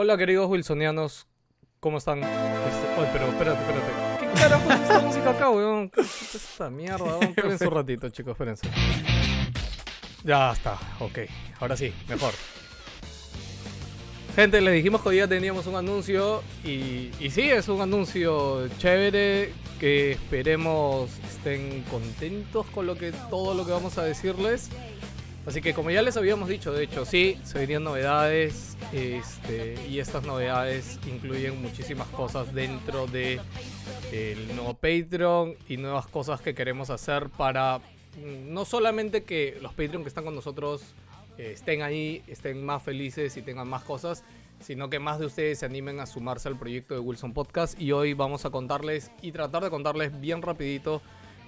Hola queridos wilsonianos, ¿cómo están? Este... Pero espérate, espérate. ¿Qué carajo es esta música acá, weón? ¿Qué es esta mierda? Espérense un ratito, chicos, espérense. Ya está, ok. Ahora sí, mejor. Gente, les dijimos que hoy día teníamos un anuncio y, y sí, es un anuncio chévere que esperemos estén contentos con lo que todo lo que vamos a decirles. Así que como ya les habíamos dicho, de hecho sí, se venían novedades este, y estas novedades incluyen muchísimas cosas dentro de el nuevo Patreon y nuevas cosas que queremos hacer para mm, no solamente que los Patreon que están con nosotros eh, estén ahí, estén más felices y tengan más cosas, sino que más de ustedes se animen a sumarse al proyecto de Wilson Podcast y hoy vamos a contarles y tratar de contarles bien rapidito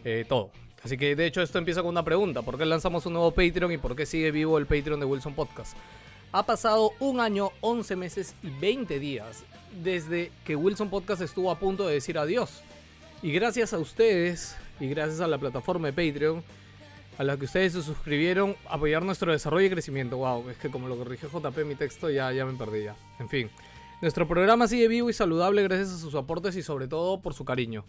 eh, todo. Así que de hecho esto empieza con una pregunta. ¿Por qué lanzamos un nuevo Patreon y por qué sigue vivo el Patreon de Wilson Podcast? Ha pasado un año, 11 meses y 20 días desde que Wilson Podcast estuvo a punto de decir adiós. Y gracias a ustedes y gracias a la plataforma de Patreon, a la que ustedes se suscribieron, apoyar nuestro desarrollo y crecimiento. Wow, es que como lo corrigió JP mi texto ya, ya me perdí ya. En fin, nuestro programa sigue vivo y saludable gracias a sus aportes y sobre todo por su cariño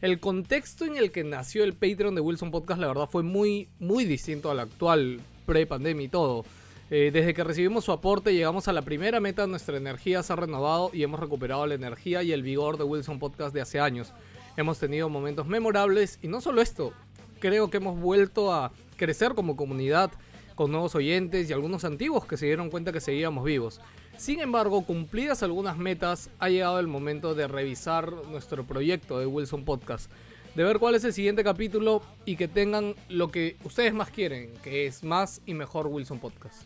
el contexto en el que nació el Patreon de Wilson Podcast, la verdad, fue muy, muy distinto al actual pre-pandemia y todo. Eh, desde que recibimos su aporte, llegamos a la primera meta, nuestra energía se ha renovado y hemos recuperado la energía y el vigor de Wilson Podcast de hace años. Hemos tenido momentos memorables y no solo esto, creo que hemos vuelto a crecer como comunidad con nuevos oyentes y algunos antiguos que se dieron cuenta que seguíamos vivos. Sin embargo, cumplidas algunas metas, ha llegado el momento de revisar nuestro proyecto de Wilson Podcast, de ver cuál es el siguiente capítulo y que tengan lo que ustedes más quieren, que es más y mejor Wilson Podcast.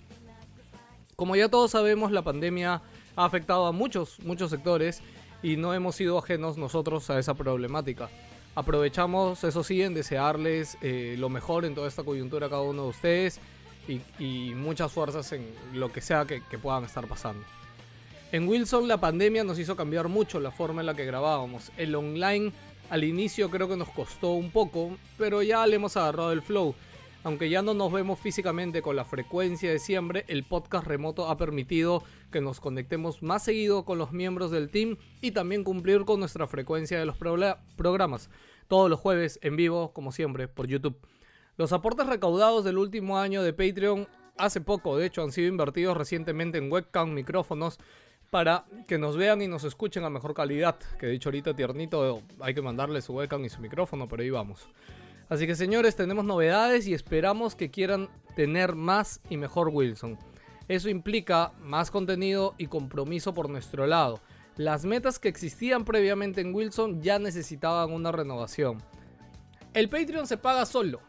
Como ya todos sabemos, la pandemia ha afectado a muchos, muchos sectores y no hemos sido ajenos nosotros a esa problemática. Aprovechamos, eso sí, en desearles eh, lo mejor en toda esta coyuntura a cada uno de ustedes y, muchas fuerzas en lo que sea que, puedan estar pasando. En Wilson la pandemia nos hizo cambiar mucho la forma en la que grabábamos. El online al inicio creo que nos costó un poco, pero ya le hemos agarrado el flow. Aunque ya no nos vemos físicamente con la frecuencia de siempre, el podcast remoto ha permitido que nos conectemos más seguido con los miembros del team y también cumplir con nuestra frecuencia de los programas. Todos los jueves en vivo, como siempre, por YouTube. Los aportes recaudados del último año de Patreon, hace poco de hecho, han sido invertidos recientemente en webcam, micrófonos, para que nos vean y nos escuchen a mejor calidad. Que de ahorita tiernito hay que mandarle su webcam y su micrófono, pero ahí vamos. Así que señores, tenemos novedades y esperamos que quieran tener más y mejor Wilson. Eso implica más contenido y compromiso por nuestro lado. Las metas que existían previamente en Wilson ya necesitaban una renovación. El Patreon se paga solo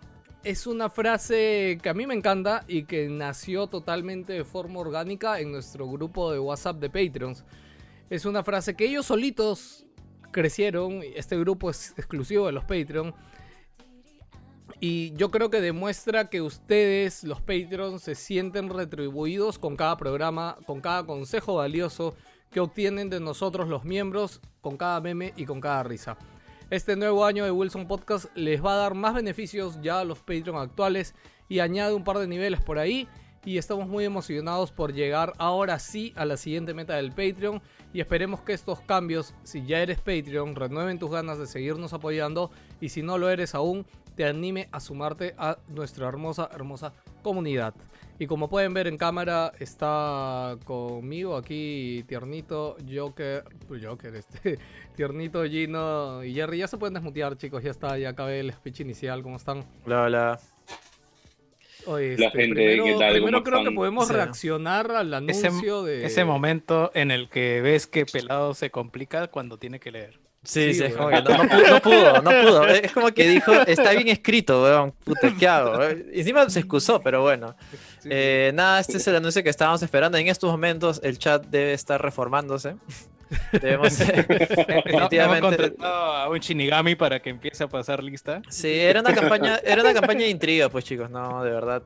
es una frase que a mí me encanta y que nació totalmente de forma orgánica en nuestro grupo de WhatsApp de Patreons. Es una frase que ellos solitos crecieron, este grupo es exclusivo de los Patreon. Y yo creo que demuestra que ustedes, los Patreons, se sienten retribuidos con cada programa, con cada consejo valioso que obtienen de nosotros los miembros, con cada meme y con cada risa. Este nuevo año de Wilson Podcast les va a dar más beneficios ya a los Patreon actuales y añade un par de niveles por ahí. Y estamos muy emocionados por llegar ahora sí a la siguiente meta del Patreon. Y esperemos que estos cambios, si ya eres Patreon, renueven tus ganas de seguirnos apoyando. Y si no lo eres aún, te anime a sumarte a nuestra hermosa, hermosa comunidad. Y como pueden ver en cámara, está conmigo aquí Tiernito, Joker, pues Joker, este, Tiernito, Gino y Jerry. Ya se pueden desmutear, chicos, ya está, ya acabé el speech inicial, ¿cómo están? Hola, hola. Oye, este, primero, primero creo que podemos reaccionar al anuncio de... Ese momento en el que ves que Pelado se complica cuando tiene que leer. Sí, sí, es como que no, pudo, no, pudo, Es como que dijo, está bien escrito, weón, puta, ¿qué hago? Encima se excusó, pero bueno. Eh, nada, este es el anuncio que estábamos esperando. En estos momentos el chat debe estar reformándose. Debemos definitivamente a un Shinigami para que empiece a pasar lista. Sí, era una campaña, era una campaña de intriga, pues chicos, no, de verdad.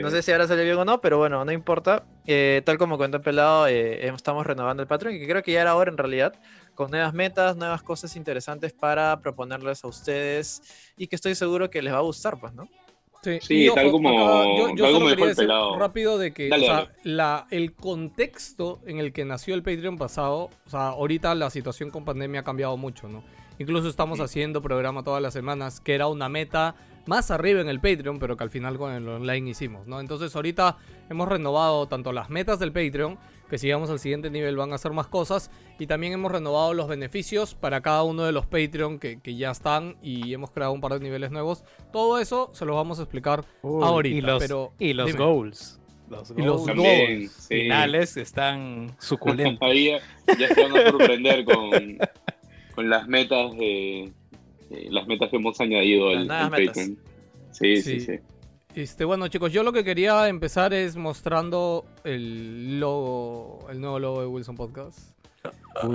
No sé si ahora sale bien o no, pero bueno, no importa. Eh, tal como cuenta Pelado, eh, estamos renovando el patrón, que creo que ya era hora en realidad, con nuevas metas, nuevas cosas interesantes para proponerles a ustedes y que estoy seguro que les va a gustar, pues, ¿no? Sí, tal como, yo, solo quería decir rápido de que o sea, la, el contexto en el que nació el Patreon pasado, o sea, ahorita la situación con pandemia ha cambiado mucho, ¿no? Incluso estamos haciendo programa todas las semanas, que era una meta más arriba en el Patreon, pero que al final con el online hicimos, ¿no? Entonces ahorita hemos renovado tanto las metas del Patreon, que si llegamos al siguiente nivel van a hacer más cosas, y también hemos renovado los beneficios para cada uno de los Patreon que, ya están y hemos creado un par de niveles nuevos. Todo eso se los vamos a explicar ahorita. Y los, pero, y los goals. Los y los goals finales están suculentos. Ahí ya, se van a sorprender con, con las metas de las metas que hemos añadido al, Patreon. Sí, sí, sí, Este, bueno, chicos, yo lo que quería empezar es mostrando el logo, el nuevo logo de Wilson Podcast.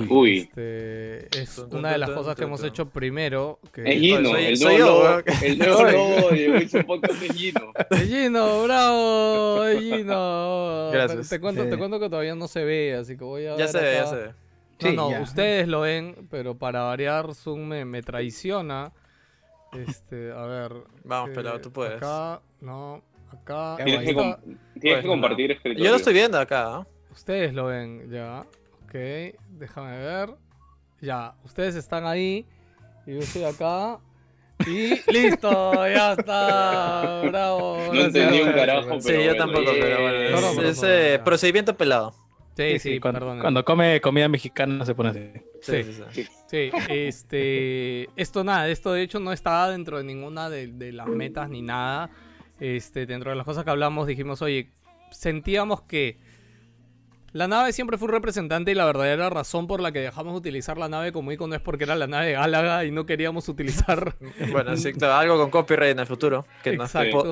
Uy. Este, es una de las cosas que hemos hecho primero. Que... Es Gino, el, nuevo logo, el nuevo logo de Wilson Podcast es Gino. Es Gino, bravo, es Gino. Gracias. Te, cuento, te cuento que todavía no se ve, así que voy a. Ya se ve, ya se ve. No, no, ustedes lo ven, pero para variar, Zoom me, me traiciona. Este, a ver. Vamos, pelado, tú puedes. Acá, no, acá. Tienes, que, tienes que, compartir escritorio. Yo lo estoy viendo acá. Ustedes lo ven, ya. Ok, déjame ver. Ya, ustedes están ahí. Y yo estoy acá. Y listo, ya está. Bravo. No entendí un carajo, Sí, yo tampoco, pero bueno. Es, ese procedimiento pelado. Sí, sí, cuando, come comida mexicana se pone así. Sí, sí, sí. este, esto nada, esto de hecho no estaba dentro de ninguna de, de, las metas ni nada. Este, dentro de las cosas que hablamos dijimos, oye, sentíamos que la nave siempre fue un representante y la verdadera razón por la que dejamos de utilizar la nave como icono es porque era la nave Gálaga y no queríamos utilizar. bueno, sí, algo con copyright en el futuro. Que,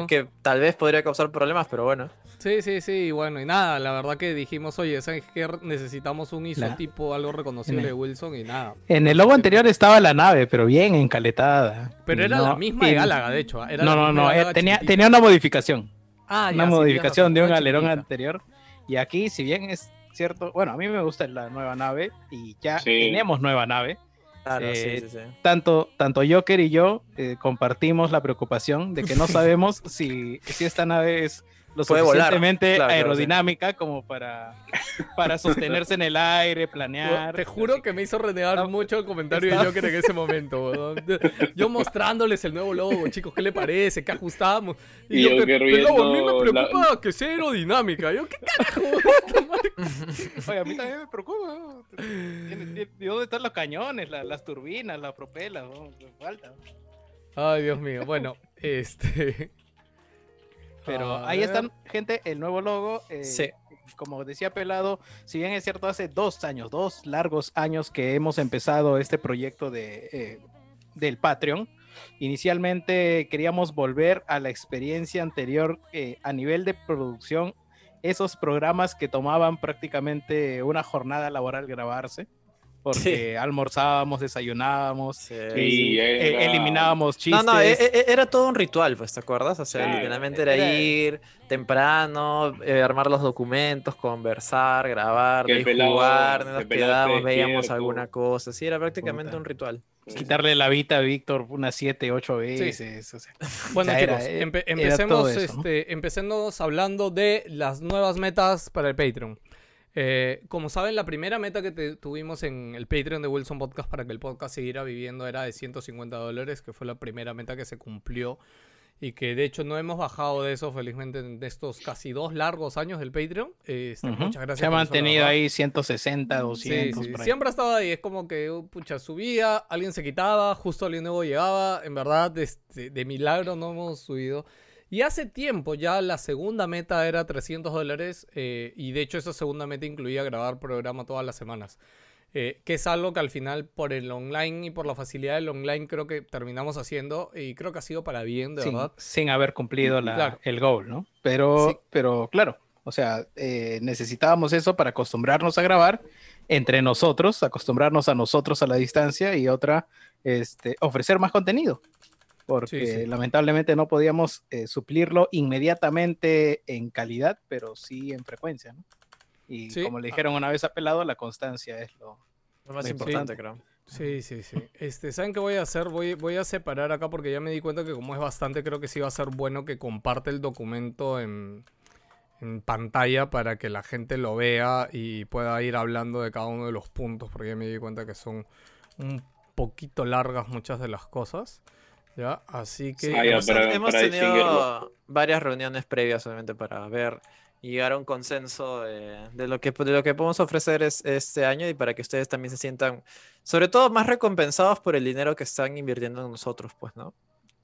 que tal vez podría causar problemas, pero bueno. Sí, sí, sí, bueno, y nada, la verdad que dijimos, oye, ¿sabes qué? Necesitamos un isotipo, algo reconocible de Wilson y nada. En el logo anterior estaba la nave, pero bien encaletada. Pero era la misma de Gálaga, de hecho. no, no, no, eh, tenía, tenía una modificación. Ah, una modificación de un alerón anterior. Y aquí, si bien es cierto, bueno, a mí me gusta la nueva nave y ya tenemos nueva nave. Claro, sí, eh, sí, tanto, tanto Joker y yo eh, compartimos la preocupación de que no sabemos si, si esta nave es lo suficientemente aerodinámica como para, para sostenerse en el aire, planear. Te juro que me hizo renegar mucho el comentario de Joker en ese momento. Yo mostrándoles el nuevo logo, chicos, ¿qué le parece? ¿Qué ajustamos? Y, yo, que, pero a mí me preocupa que sea aerodinámica. Yo, ¿qué carajo? Oye, a mí también me preocupa. ¿Y dónde están los cañones, las turbinas, las propelas? falta. Ay, Dios mío. Bueno, este... Pero ahí están, gente, el nuevo logo. Eh, sí. Como decía Pelado, si bien es cierto, hace dos años, dos largos años que hemos empezado este proyecto de, eh, del Patreon. Inicialmente queríamos volver a la experiencia anterior eh, a nivel de producción, esos programas que tomaban prácticamente una jornada laboral grabarse porque almorzábamos, desayunábamos, y, eh, eliminábamos chistes. No, no, e, e, era todo un ritual, pues, ¿te acuerdas? O sea, literalmente era, ir temprano, eh, armar los documentos, conversar, grabar, jugar, nos quedábamos, veíamos alguna cosa, sí, era prácticamente un ritual. Quitarle la vida a Víctor unas 7, 8 veces. bueno, chicos, empecemos, este, empecemos hablando de las nuevas metas para el Patreon. Eh, como saben, la primera meta que tuvimos en el Patreon de Wilson Podcast para que el podcast siguiera viviendo era de 150 dólares, que fue la primera meta que se cumplió y que de hecho no hemos bajado de eso felizmente en estos casi dos largos años del Patreon. Este, muchas gracias. Se ha mantenido ahí 160, 200. Sí, Siempre ha estado ahí, es como que uh, pucha, subía, alguien se quitaba, justo alguien nuevo llegaba, en verdad este, de milagro no hemos subido. Y hace tiempo ya la segunda meta era 300 dólares eh, y de hecho esa segunda meta incluía grabar programa todas las semanas. Eh, que es algo que al final por el online y por la facilidad del online creo que terminamos haciendo y creo que ha sido para bien, de verdad. Sin haber cumplido el goal, ¿no? Pero, pero claro, o sea, eh, necesitábamos eso para acostumbrarnos a grabar entre nosotros, acostumbrarnos a nosotros a la distancia y otra, este, ofrecer más contenido porque lamentablemente no podíamos eh, suplirlo inmediatamente en calidad, pero sí en frecuencia, ¿no? Y como le dijeron una vez a Pelado, la constancia es lo, más importante, creo. Sí, sí, sí. Este, ¿Saben qué voy a hacer? Voy, voy a separar acá porque ya me di cuenta que como es bastante, creo que sí va a ser bueno que comparte el documento en, en pantalla para que la gente lo vea y pueda ir hablando de cada uno de los puntos, porque ya me di cuenta que son un poquito largas muchas de las cosas. ¿Ya? Así que... hemos, tenido varias reuniones previas, obviamente, para ver y llegar a un consenso de, lo que, de lo que podemos ofrecer es, este año y para que ustedes también se sientan, sobre todo, más recompensados por el dinero que están invirtiendo en nosotros, pues, ¿no?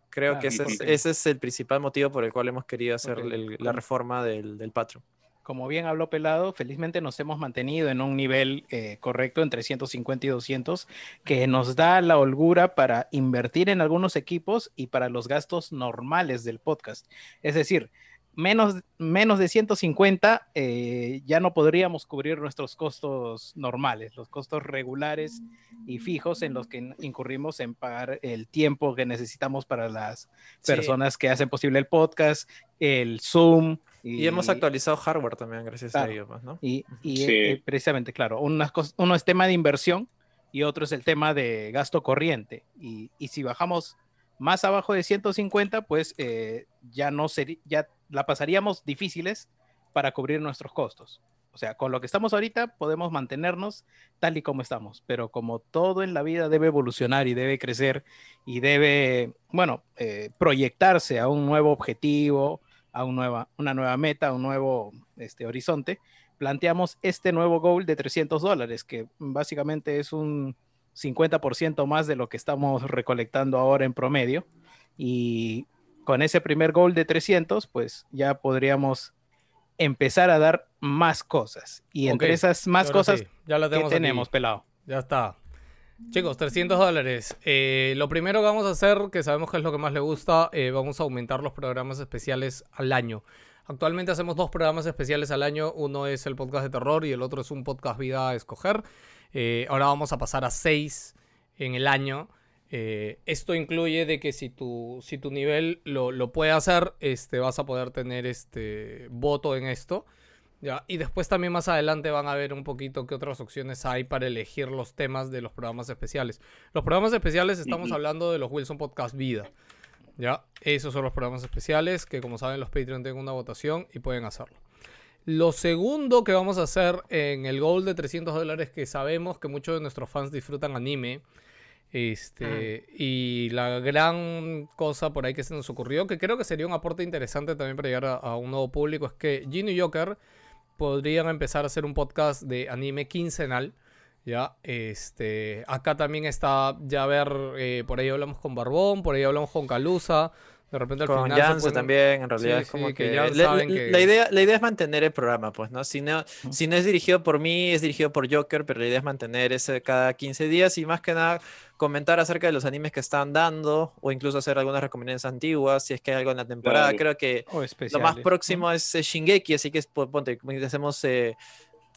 Creo que ese es, ese es, el principal motivo por el cual hemos querido hacer la reforma del, del Patreon. Como bien habló Pelado, felizmente nos hemos mantenido en un nivel eh, correcto entre 150 y 200, que nos da la holgura para invertir en algunos equipos y para los gastos normales del podcast. Es decir, menos, menos de 150 eh, ya no podríamos cubrir nuestros costos normales, los costos regulares y fijos en los que incurrimos en pagar el tiempo que necesitamos para las personas que hacen posible el podcast, el Zoom. Y, hemos actualizado hardware también gracias a ello, pues, ¿no? Y, eh, precisamente, claro, uno es tema de inversión y otro es el tema de gasto corriente. Y, si bajamos más abajo de 150, pues eh, ya no sería, ya la pasaríamos difíciles para cubrir nuestros costos. O sea, con lo que estamos ahorita podemos mantenernos tal y como estamos, pero como todo en la vida debe evolucionar y debe crecer y debe, bueno, eh, proyectarse a un nuevo objetivo, a un nueva, una nueva meta, a un nuevo este, horizonte, planteamos este nuevo goal de 300 dólares, que básicamente es un 50% más de lo que estamos recolectando ahora en promedio. Y con ese primer gol de 300, pues ya podríamos empezar a dar más cosas. Y entre esas más cosas ya la tenemos, pelado. Ya está. Chicos, 300 dólares. Eh, lo primero que vamos a hacer, que sabemos que es lo que más le gusta, eh, vamos a aumentar los programas especiales al año. Actualmente hacemos dos programas especiales al año. Uno es el podcast de terror y el otro es un podcast vida a escoger. Eh, ahora vamos a pasar a seis en el año. Esto incluye de que si tu, si tu nivel lo, lo, puede hacer, este, vas a poder tener este voto en esto. ¿Ya? Y después también más adelante van a ver un poquito qué otras opciones hay para elegir los temas de los programas especiales. Los programas especiales estamos hablando de los Wilson Podcast Vida. ¿ya? Esos son los programas especiales que como saben los Patreon tienen una votación y pueden hacerlo. Lo segundo que vamos a hacer en el goal de 300 dólares que sabemos que muchos de nuestros fans disfrutan anime este, y la gran cosa por ahí que se nos ocurrió, que creo que sería un aporte interesante también para llegar a, un nuevo público, es que y Joker podrían empezar a hacer un podcast de anime quincenal. Ya, este, acá también está, ya ver, eh, por ahí hablamos con Barbón, por ahí hablamos con Calusa, de repente al con final también, en realidad es como que, la, idea, la idea es mantener el programa, pues, ¿no? Si, no si no es dirigido por mí, es dirigido por Joker, pero la idea es mantener ese cada 15 días y más que nada comentar acerca de los animes que están dando o incluso hacer algunas recomendaciones antiguas si es que hay algo en la temporada. Creo que lo más próximo es Shingeki, así que ponte, hacemos eh,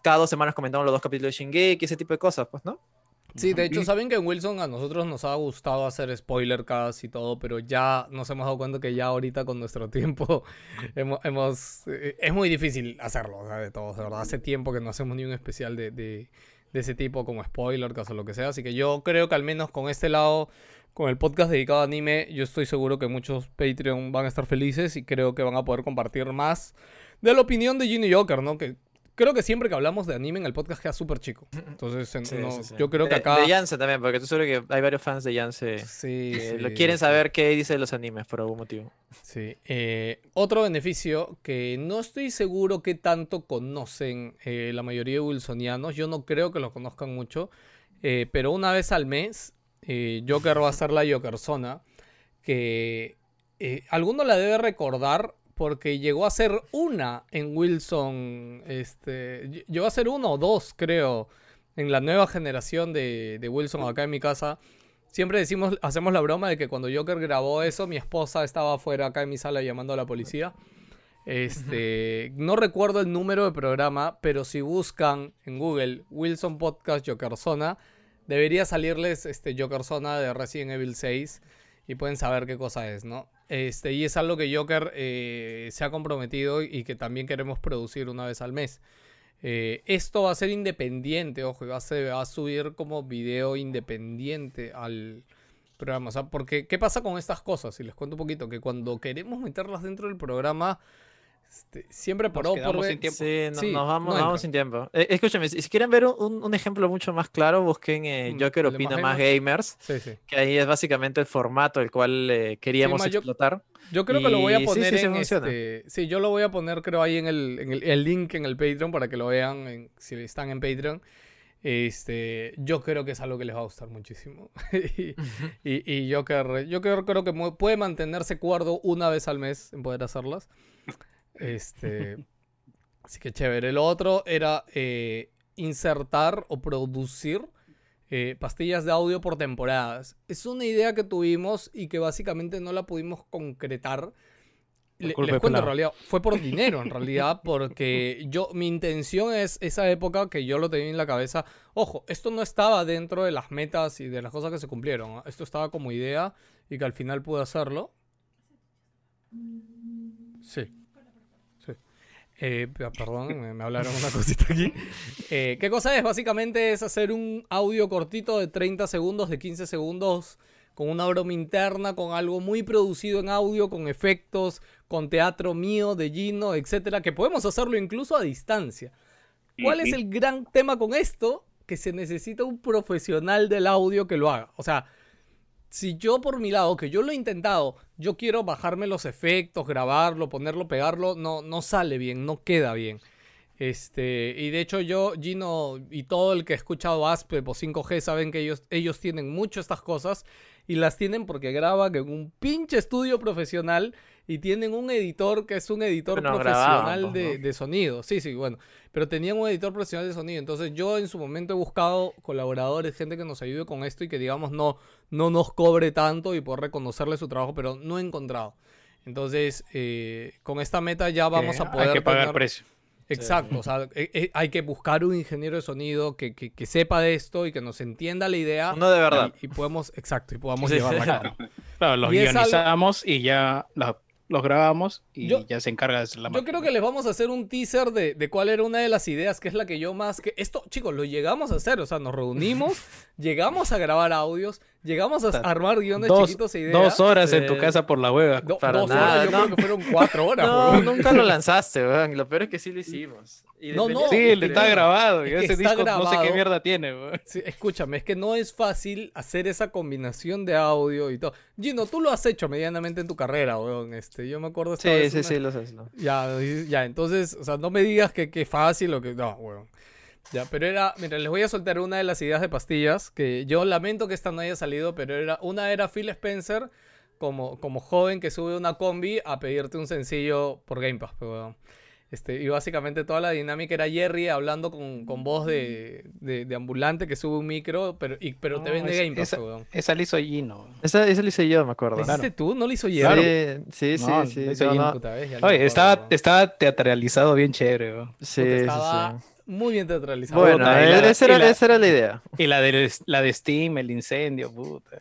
cada dos semanas comentamos los dos capítulos de Shingeki, ese tipo de cosas, pues, ¿no? Sí, de hecho, saben que en Wilson a nosotros nos ha gustado hacer spoiler casi y todo, pero ya nos hemos dado cuenta que ya ahorita con nuestro tiempo hemos, eh, es muy difícil hacerlo, o sea, de todo, verdad. Hace tiempo que no hacemos ni un especial de, de, ese tipo como spoiler, caso lo que sea, así que yo creo que al menos con este lado, con el podcast dedicado a anime, yo estoy seguro que muchos Patreon van a estar felices y creo que van a poder compartir más de la opinión de Ginny Joker, ¿no? Que creo que siempre que hablamos de anime en el podcast queda súper chico. Entonces, yo creo que acá. De, Yance también, porque tú sabes que hay varios fans de Yance. Sí. Que lo quieren saber qué dice de los animes por algún motivo. Sí. Eh, otro beneficio que no estoy seguro que tanto conocen eh, la mayoría de wilsonianos. Yo no creo que lo conozcan mucho. Eh, pero una vez al mes, Joker va a ser la Jokerzona. Que alguno la debe recordar porque llegó a ser una en Wilson, este, llegó a ser uno o dos, creo, en la nueva generación de, Wilson acá en mi casa. Siempre decimos, hacemos la broma de que cuando Joker grabó eso, mi esposa estaba afuera acá en mi sala llamando a la policía. Este, no recuerdo el número de programa, pero si buscan en Google Wilson Podcast Joker Zona, debería salirles este Joker Zona de Resident Evil 6 y pueden saber qué cosa es, ¿no? Este, y es algo que Joker eh, se ha comprometido y que también queremos producir una vez al mes. Eh, esto va a ser independiente, ojo, va a, ser, subir como video independiente al programa. O sea, porque, ¿qué pasa con estas cosas? Y les cuento un poquito, que cuando queremos meterlas dentro del programa, este, siempre por por sin tiempo. Sí, nos vamos, sin tiempo. Eh, escúchame, si, quieren ver un, ejemplo mucho más claro, busquen eh, mm, Joker Opina Más Gamers, que ahí es básicamente el formato el cual eh, queríamos explotar. Yo, creo que lo voy a poner en este, Sí, yo lo voy a poner creo ahí en el, en el, link en el Patreon para que lo vean si están en Patreon. Este, yo creo que es algo que les va a gustar muchísimo. y, y, yo, yo creo, creo que puede mantenerse cuerdo una vez al mes en poder hacerlas. Este, así que chévere. Lo otro era eh, insertar o producir eh, pastillas de audio por temporadas. Es una idea que tuvimos y que básicamente no la pudimos concretar. les cuento, en realidad, fue por dinero, en realidad, porque yo, mi intención es esa época que yo lo tenía en la cabeza. Ojo, esto no estaba dentro de las metas y de las cosas que se cumplieron. Esto estaba como idea y que al final pude hacerlo. Sí. Eh, perdón, me, hablaron una cosita aquí. Eh, ¿Qué cosa es? Básicamente es hacer un audio cortito de 30 segundos, de 15 segundos, con una broma interna, con algo muy producido en audio, con efectos, con teatro mío, de Gino, etcétera, que podemos hacerlo incluso a distancia. ¿Cuál es el gran tema con esto? Que se necesita un profesional del audio que lo haga. O sea, si yo por mi lado, que yo lo he intentado, yo quiero bajarme los efectos, grabarlo, ponerlo, pegarlo, no, no sale bien, no queda bien. Este, y de hecho yo, Gino y todo el que ha escuchado ASPEP o 5G saben que ellos, ellos tienen mucho estas cosas y las tienen porque graban en un pinche estudio profesional y tienen un editor que es un editor profesional de, de, sonido. Sí, sí, bueno, pero tenían un editor profesional de sonido. Entonces yo en su momento he buscado colaboradores, gente que nos ayude con esto y que digamos no, no nos cobre tanto y poder reconocerle su trabajo, pero no he encontrado. Entonces, eh, con esta meta ya vamos a poder... Hay que pagar precio. Exacto, o sea, eh, eh, hay que buscar un ingeniero de sonido que, que, sepa de esto y que nos entienda la idea. No de verdad. Y, podemos, exacto, y podamos llevarla a cabo. Claro, los guionizamos y ya la los grabamos y ya se encarga de hacer la Yo creo que les vamos a hacer un teaser de, de, cuál era una de las ideas, que es la que yo más... que Esto, chicos, lo llegamos a hacer, o sea, nos reunimos, llegamos a grabar audios, llegamos a armar guiones chiquitos e ideas. Dos horas en tu casa por la hueva. Para dos nada, horas, yo creo que fueron cuatro horas. no, nunca lo lanzaste, weón. Lo peor es que sí lo hicimos. no, no. Sí, está grabado. ese disco no sé qué mierda tiene, weón. escúchame, es que no es fácil hacer esa combinación de audio y todo. Gino, tú lo has hecho medianamente en tu carrera, weón. Este, yo me acuerdo... Sí, sí, sí, lo sé. Ya, ya, entonces, o sea, no me digas que, que fácil o que... No, weón. Ya, pero era, mira, les voy a soltar una de las ideas de pastillas, que yo lamento que esta no haya salido, pero era, una era Phil Spencer como, como joven que sube una combi a pedirte un sencillo por Game Pass, pero, este, y básicamente toda la dinámica era Jerry hablando con, con voz de, de, ambulante que sube un micro, pero, y, pero te vende Game Pass. Esa, esa la hizo Gino. Esa, esa la hice yo, me acuerdo. ¿La hiciste tú? ¿No la hizo Jerry? Sí, sí, sí. sí, Oye, estaba, estaba, teatralizado bien chévere. Sí, sí, sí muy bien teatralizado. Bueno, esa, era, la, esa, era, la idea. Y la de, la de Steam, el incendio, puta.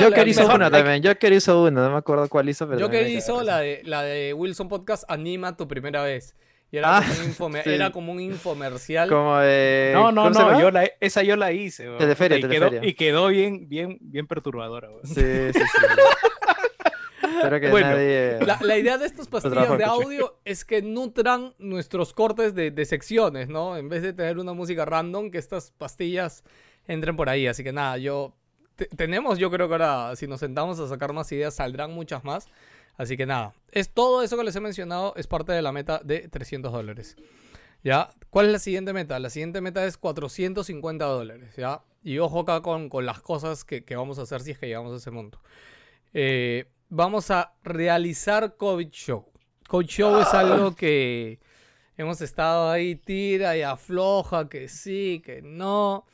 Joker hizo una también. Joker hizo una, no me acuerdo cuál hizo. Pero Joker hizo la de, la de Wilson Podcast Anima tu primera vez. Y era, ah, como, un era como un infomercial. Como de... No, no, no, yo la, esa yo la hice. De feria, y, quedó, y quedó bien, bien, bien perturbadora. Sí, sí, sí. bueno, la, idea de estas pastillas de audio es que nutran nuestros cortes de, secciones, ¿no? En vez de tener una música random, que estas pastillas entren por ahí. Así que nada, yo... tenemos, yo creo que ahora, si nos sentamos a sacar más ideas, saldrán muchas más. Así que nada, es todo eso que les he mencionado es parte de la meta de 300 dólares. ¿Ya? ¿Cuál es la siguiente meta? La siguiente meta es 450 dólares, ¿ya? Y ojo acá con, con las cosas que, que, vamos a hacer si es que llegamos a ese monto. Eh, vamos a realizar COVID Show. COVID Show es algo que hemos estado ahí, tira y afloja, que sí, que no.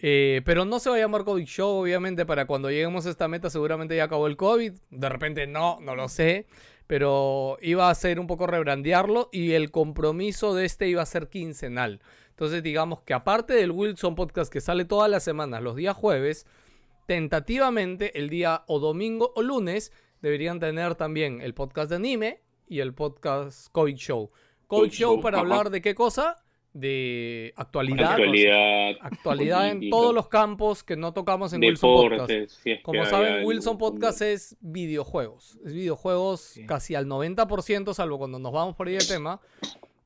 Eh, pero no se va a llamar COVID Show, obviamente, para cuando lleguemos a esta meta seguramente ya acabó el COVID. De repente no, no lo sé. Pero iba a ser un poco rebrandearlo y el compromiso de este iba a ser quincenal. Entonces digamos que aparte del Wilson Podcast que sale todas las semanas, los días jueves, tentativamente el día o domingo o lunes deberían tener también el podcast de anime y el podcast COVID Show. COVID Show para hablar de qué cosa? de actualidad. Actualidad. Actualidad en todos los campos que no tocamos en Wilson Podcast. Como saben, Wilson Podcast es videojuegos. Es videojuegos casi al 90%, salvo cuando nos vamos por ahí el tema.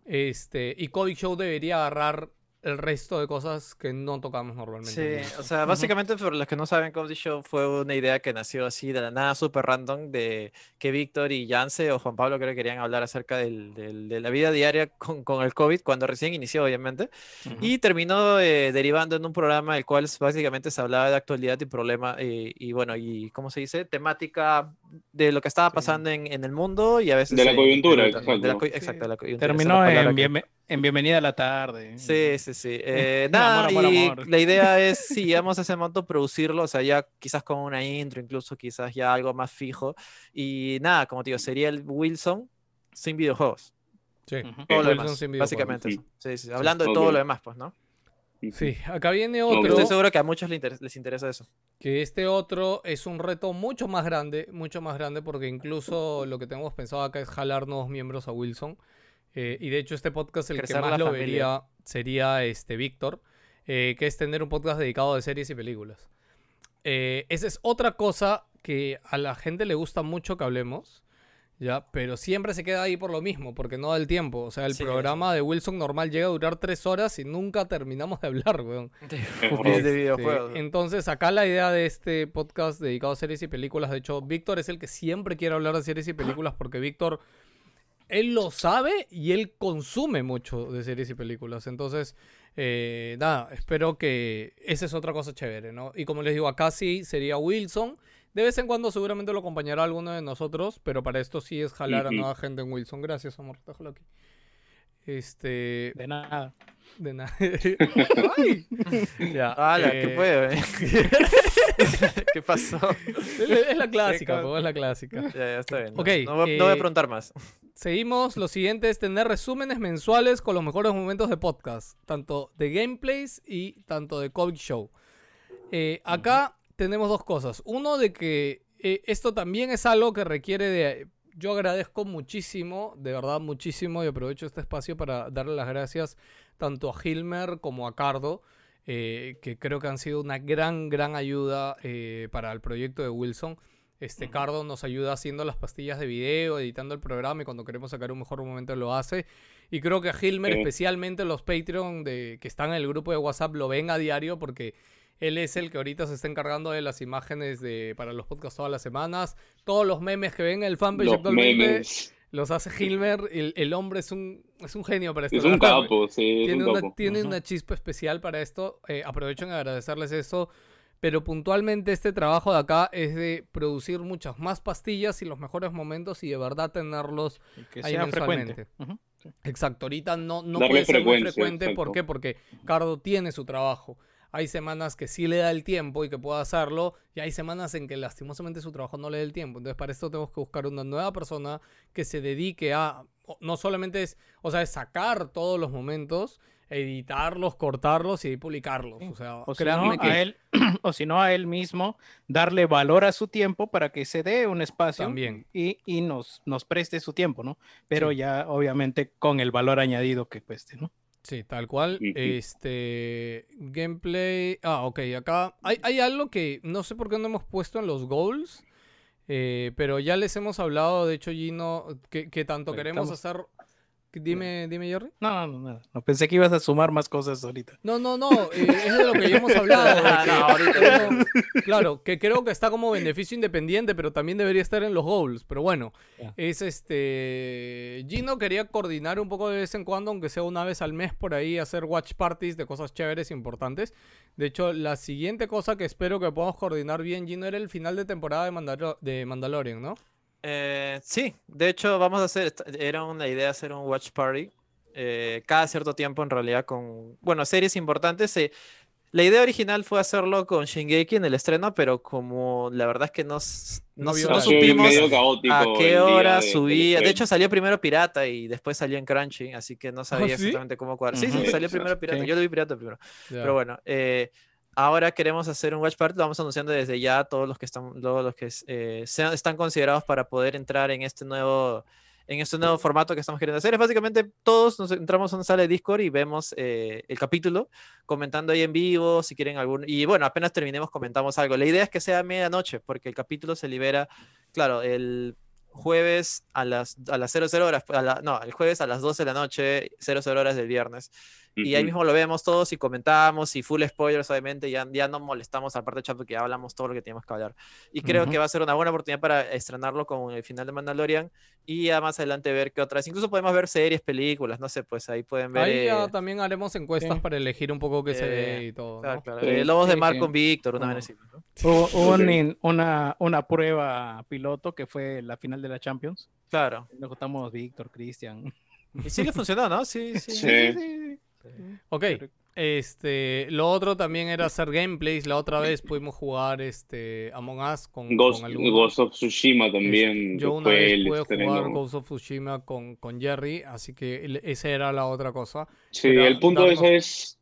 Este, y Cody Show debería agarrar el resto de cosas que no tocamos normalmente. Sí, o sea, básicamente por los que no saben, Comedy Show fue una idea que nació así de la nada, súper random, de que Víctor y Yance o Juan Pablo creo que querían hablar acerca del, de la vida diaria con, con, el COVID, cuando recién inició, obviamente, y terminó eh, derivando en un programa el cual básicamente se hablaba de actualidad y problema, eh, y bueno, y ¿cómo se dice? Temática de lo que estaba pasando en, en, el mundo y a veces... De la coyuntura, exacto. la coyuntura. Terminó en, en Bienvenida a la Tarde. Sí, sí, sí. Eh, nada, y la idea es, si llegamos a ese monto, producirlo, o sea, ya quizás con una intro, incluso quizás ya algo más fijo. Y nada, como te digo, sería el Wilson sin videojuegos. Sí, todo lo demás, básicamente eso. Sí, sí, hablando de todo lo demás, pues, ¿no? Sí, acá viene otro. Estoy seguro que a muchos les interesa eso. Que este otro es un reto mucho más grande, mucho más grande, porque incluso lo que tenemos pensado acá es jalar nuevos miembros a Wilson. Eh, y de hecho este podcast el que más lo vería sería este Víctor, eh, que es tener un podcast dedicado a series y películas. Eh, esa es otra cosa que a la gente le gusta mucho que hablemos, ¿ya? Pero siempre se queda ahí por lo mismo, porque no da el tiempo. O sea, el programa de Wilson normal llega a durar tres horas y nunca terminamos de hablar, weón. De, de videojuegos. Entonces, acá la idea de este podcast dedicado a series y películas, de hecho, Víctor es el que siempre quiere hablar de series y películas porque Víctor él lo sabe y él consume mucho de series y películas. Entonces, eh, nada, espero que esa es otra cosa chévere, ¿no? Y como les digo, acá sí sería Wilson. De vez en cuando seguramente lo acompañará alguno de nosotros, pero para esto sí es jalar a nueva gente en Wilson. Gracias, amor. Déjalo aquí. Este. De nada. De nada. ¡Ay! ya. ¡Hala! ¿Qué eh, fue, eh? ¿Qué pasó? Es, la clásica, es la clásica. Ya, ya está bien. no, voy, a preguntar más. Seguimos. Lo siguiente es tener resúmenes mensuales con los mejores momentos de podcast, tanto de gameplays y tanto de COVID Show. Eh, acá tenemos dos cosas. Uno de que eh, esto también es algo que requiere de... Yo agradezco muchísimo, de verdad muchísimo, y aprovecho este espacio para darle las gracias tanto a Hilmer como a Cardo, eh, que creo que han sido una gran, gran ayuda para el proyecto de Wilson. Este Cardo nos ayuda haciendo las pastillas de video, editando el programa y cuando queremos sacar un mejor momento lo hace. Y creo que a Hilmer, especialmente los Patreon de, que están en el grupo de WhatsApp, lo ven a diario porque él es el que ahorita se está encargando de las imágenes de, para los podcasts todas las semanas. Todos los memes que ven en el fanpage actualmente los hace Hilmer. El, hombre es un, es un genio para esto. Es un capo, sí. Tiene, una, tiene una chispa especial para esto. Eh, aprovecho en agradecerles eso pero puntualmente este trabajo de acá es de producir muchas más pastillas y los mejores momentos y de verdad tenerlos ahí mensualmente. Exacto, ahorita no, no puede ser muy frecuente. ¿Por qué? Porque Cardo tiene su trabajo. Hay semanas que sí le da el tiempo y que pueda hacerlo, y hay semanas en que lastimosamente su trabajo no le da el tiempo. Entonces, para esto tenemos que buscar una nueva persona que se dedique a, no solamente es, o sea, es sacar todos los momentos, editarlos, cortarlos y publicarlos. O sea, o a él, o si no a él mismo, darle valor a su tiempo para que se dé un espacio También. Y, y, nos, nos preste su tiempo, ¿no? Pero ya obviamente con el valor añadido que cueste, ¿no? Sí, tal cual. Este gameplay. Ah, ok, acá hay, hay, algo que no sé por qué no hemos puesto en los goals. Eh, pero ya les hemos hablado, de hecho, Gino, que, que tanto queremos hacer Dime, dime, Jerry. No, no, nada. No, pensé que ibas a sumar más cosas ahorita. No, no, no. Eh, es de lo que ya hemos hablado. ahorita claro, que creo que está como beneficio independiente, pero también debería estar en los goals. Pero bueno, es este. Gino quería coordinar un poco de vez en cuando, aunque sea una vez al mes por ahí, hacer watch parties de cosas chéveres importantes. De hecho, la siguiente cosa que espero que podamos coordinar bien, Gino, era el final de temporada de, de Mandalorian, ¿no? Eh, sí, de hecho vamos a hacer, era una idea hacer un watch party eh, cada cierto tiempo en realidad con, bueno, series importantes. Eh, la idea original fue hacerlo con Shingeki en el estreno, pero como la verdad es que no, no, supimos a qué hora subía. De hecho salió primero Pirata y después salió en Crunchy, así que no ¿Ah, sabía exactamente cómo cuadrar. Sí, sí, salió primero Pirata. Yo lo vi Pirata primero. Pero bueno, eh, ahora queremos hacer un watch party, lo vamos anunciando desde ya todos los que están, todos los que eh, sean, están considerados para poder entrar en este nuevo en este nuevo formato que estamos queriendo hacer. Es básicamente todos nos entramos a una sala de Discord y vemos eh, el capítulo, comentando ahí en vivo, si quieren algún... Y bueno, apenas terminemos comentamos algo. La idea es que sea medianoche, porque el capítulo se libera, claro, el jueves a las, a las 00 horas, no, el jueves a las 12 de la noche, 00 horas del viernes. Y ahí mismo lo vemos todos y comentamos y full spoilers, obviamente, ya, ya no molestamos al parte de chat porque ya hablamos todo lo que teníamos que hablar. Y creo que va a ser una buena oportunidad para estrenarlo con el final de Mandalorian y ya más adelante ver qué otras. Incluso podemos ver series, películas, no sé, pues ahí pueden ver. Ahí ya eh, también haremos encuestas para elegir un poco qué se ve eh, y todo. Claro, claro. Eh, Lobos de Mar con Víctor, una vez Hubo una, una prueba piloto que fue la final de la Champions. Claro. Nos contamos Víctor, Cristian. Y sigue funcionando, ¿no? sí. sí. sí. Ok. Este, lo otro también era hacer gameplays. La otra vez pudimos jugar este Among Us con, Ghost, Ghost of Tsushima también. yo una vez pude jugar Ghost of Tsushima con, con Jerry, así que esa era la otra cosa. Sí, el punto de eso es.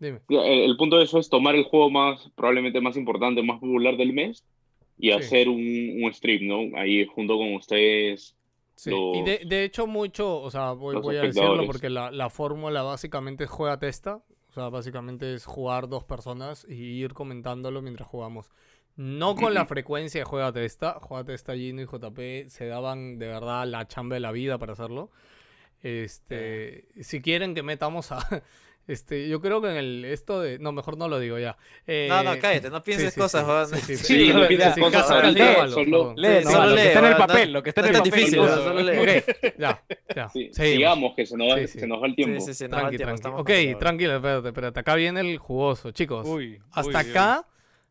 El, punto de eso es tomar el juego más, probablemente más importante, más popular del mes y hacer un, un stream, ¿no? Ahí junto con ustedes Sí, y de, de, hecho mucho, o sea, voy, voy a decirlo porque la, la fórmula básicamente es juega testa, o sea, básicamente es jugar dos personas y ir comentándolo mientras jugamos. No con la frecuencia de juega testa, juega testa Gino y JP se daban de verdad la chamba de la vida para hacerlo. Este, si quieren que metamos a este, yo creo que en el esto de. No, mejor no lo digo ya. Eh, no, no, cállate, no pienses cosas, Juan. Sí, sí, no pienses cosas. Solo lee, solo lee. Lo que está en el papel, lo que está en el papel. difícil, solo lee. Ya, ya. Sigamos, que se nos, va, se nos va el tiempo. Sí, sí, sí, tranqui, tranqui. Ok, tranquilo, espérate, espérate. Acá viene el jugoso, chicos. Uy, hasta acá.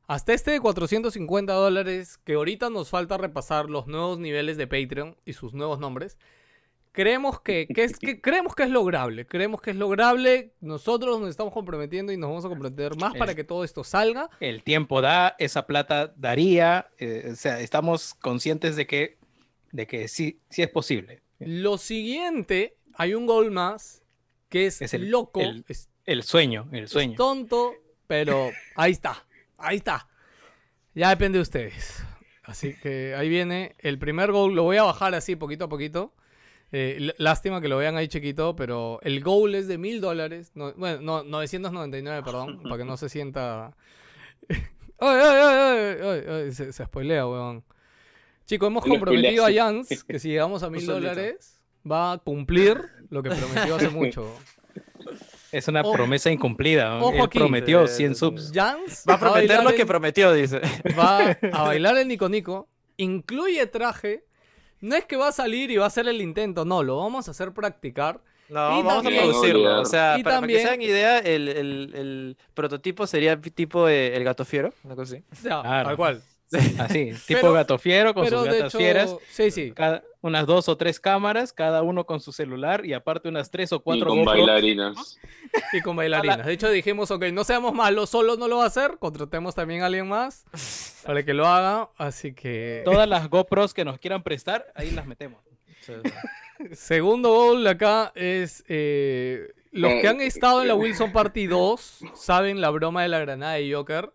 Hasta este de 450 dólares, que ahorita nos falta repasar los nuevos niveles de Patreon y sus nuevos nombres. Creemos que, es, que, creemos que es lograble, creemos que es lograble, nosotros nos estamos comprometiendo y nos vamos a comprometer más para que todo esto salga. El tiempo da, esa plata daría, eh, o sea, estamos conscientes de que, de que sí, sí es posible. Lo siguiente, hay un gol más, que es, el, loco. El, sueño, el sueño. tonto, pero ahí está, ahí está. Ya depende de ustedes. Así que ahí viene el primer gol, lo voy a bajar así poquito a poquito. Eh, lástima que lo vean ahí chiquito, pero el goal es de mil dólares. bueno, no, 999, perdón, para que no se sienta. ¡Ay, ay, ay! Se, se spoilea, weón. Chicos, hemos comprometido a Jans que si llegamos a mil dólares va a cumplir lo que prometió hace mucho. Es una promesa incumplida. Ojo Él prometió 100 subs. Jans va a prometer lo que prometió, dice. Va a bailar el Nico Nico. Incluye traje no es que va a salir y va a hacer el intento, no, lo vamos a hacer practicar. No, vamos a producirlo. O sea, para, que se hagan idea, el, el, el, prototipo sería tipo el gato fiero, una cosa así. Ya, tal cual. Así, tipo gato fiero con sus gatas fieras. Sí, sí. unas dos o tres cámaras, cada uno con su celular y aparte unas tres o cuatro. Y con bailarinas. Y con bailarinas. De hecho, dijimos, ok, no seamos malos, solo no lo va a hacer, contratemos también a alguien más para que lo haga. Así que. Todas las GoPros que nos quieran prestar, ahí las metemos. Segundo gol acá es. Eh, los que han estado en la Wilson Party 2 saben la broma de la granada de Joker.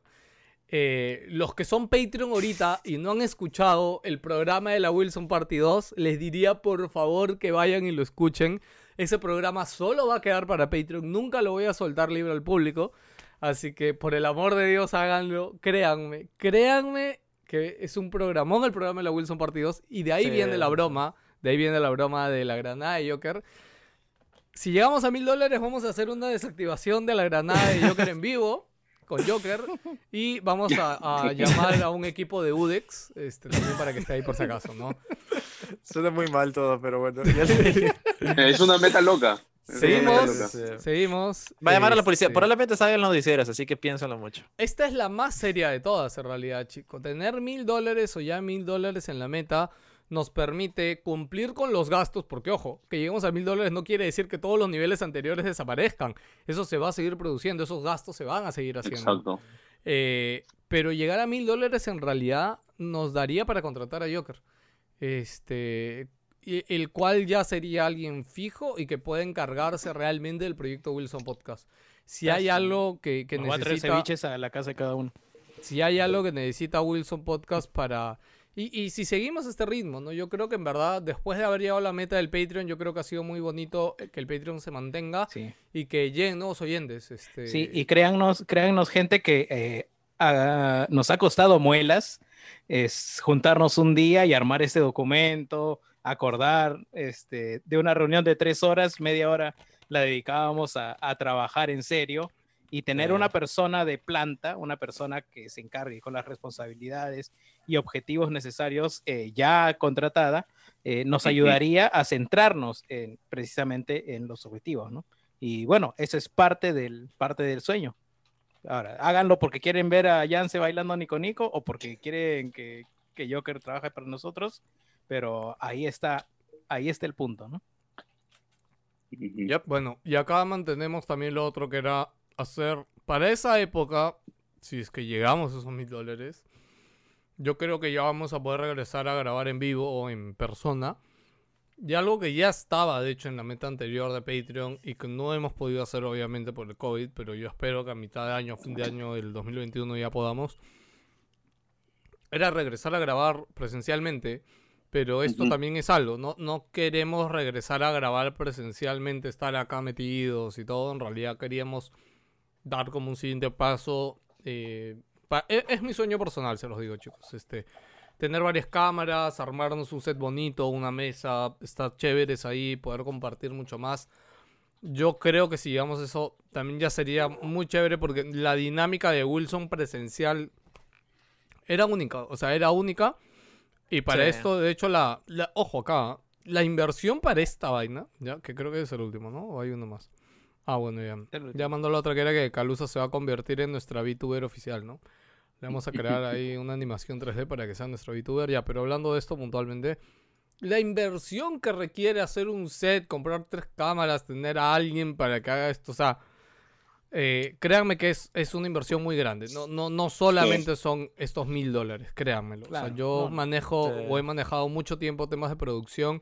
Eh, los que son Patreon ahorita y no han escuchado el programa de la Wilson Party 2, les diría por favor que vayan y lo escuchen. Ese programa solo va a quedar para Patreon, nunca lo voy a soltar libre al público. Así que por el amor de Dios háganlo, créanme, créanme que es un programón el programa de la Wilson Party 2 y de ahí viene la broma, de ahí viene la broma de la granada de Joker. Si llegamos a mil dólares vamos a hacer una desactivación de la granada de Joker en vivo con Joker. Y vamos a, llamar a un equipo de UDEX este, también para que esté ahí por si acaso, ¿no? Suena muy mal todo, pero bueno. es una meta loca. Seguimos, seguimos. Va a llamar a la policía. Este Probablemente salgan los noticieras, así que piénsalo mucho. Esta es la más seria de todas, en realidad, chicos. Tener mil dólares o ya mil dólares en la meta nos permite cumplir con los gastos, porque ojo, que lleguemos a mil dólares no quiere decir que todos los niveles anteriores desaparezcan. Eso se va a seguir produciendo, esos gastos se van a seguir haciendo. Exacto. Eh, pero llegar a mil dólares en realidad nos daría para contratar a Joker. Este, el cual ya sería alguien fijo y que puede encargarse realmente del proyecto Wilson Podcast. Si hay algo que, que necesita... a a la casa de cada uno. Si hay algo que necesita Wilson Podcast para Y, si seguimos este ritmo, ¿no? Yo creo que en verdad, después de haber llegado a la meta del Patreon, yo creo que ha sido muy bonito que el Patreon se mantenga y que lleguen nuevos oyentes. Este... Sí, y créannos, créannos gente que eh, nos ha costado muelas es juntarnos un día y armar este documento, acordar este, de una reunión de tres horas, media hora la dedicábamos a, trabajar en serio y tener una persona de planta, una persona que se encargue con las responsabilidades y objetivos necesarios eh, ya contratada, eh, nos ayudaría a centrarnos en, precisamente en los objetivos, ¿no? Y bueno, eso es parte del, parte del sueño. Ahora, háganlo porque quieren ver a Yance bailando Nico Nico o porque quieren que, que Joker trabaje para nosotros, pero ahí está, ahí está el punto, ¿no? Bueno, y acá mantenemos también lo otro que era hacer, para esa época, si es que llegamos a esos mil dólares, yo creo que ya vamos a poder regresar a grabar en vivo o en persona. Y algo que ya estaba, de hecho, en la meta anterior de Patreon y que no hemos podido hacer, obviamente, por el COVID, pero yo espero que a mitad de año, fin de año del 2021 ya podamos, era regresar a grabar presencialmente pero esto también es algo, ¿no? No queremos regresar a grabar presencialmente, estar acá metidos y todo. En realidad queríamos dar como un siguiente paso. Eh, e, es, mi sueño personal, se los digo, chicos. Este, tener varias cámaras, armarnos un set bonito, una mesa, estar chéveres ahí, poder compartir mucho más. Yo creo que si llegamos a eso, también ya sería muy chévere porque la dinámica de Wilson presencial era única. O sea, era única y para esto, de hecho, la, Ojo acá, la inversión para esta vaina, ya, que creo que es el último, ¿no? O hay uno más. Ah, bueno, ya. Ya mandó la otra que era que Calusa se va a convertir en nuestra VTuber oficial, ¿no? Le vamos a crear ahí una animación 3D para que sea nuestra VTuber. Ya, pero hablando de esto puntualmente, la inversión que requiere hacer un set, comprar tres cámaras, tener a alguien para que haga esto, o sea, eh, créanme que es, es, una inversión muy grande. No, no, no solamente son estos mil dólares, créanmelo. o sea, yo manejo o he manejado mucho tiempo temas de producción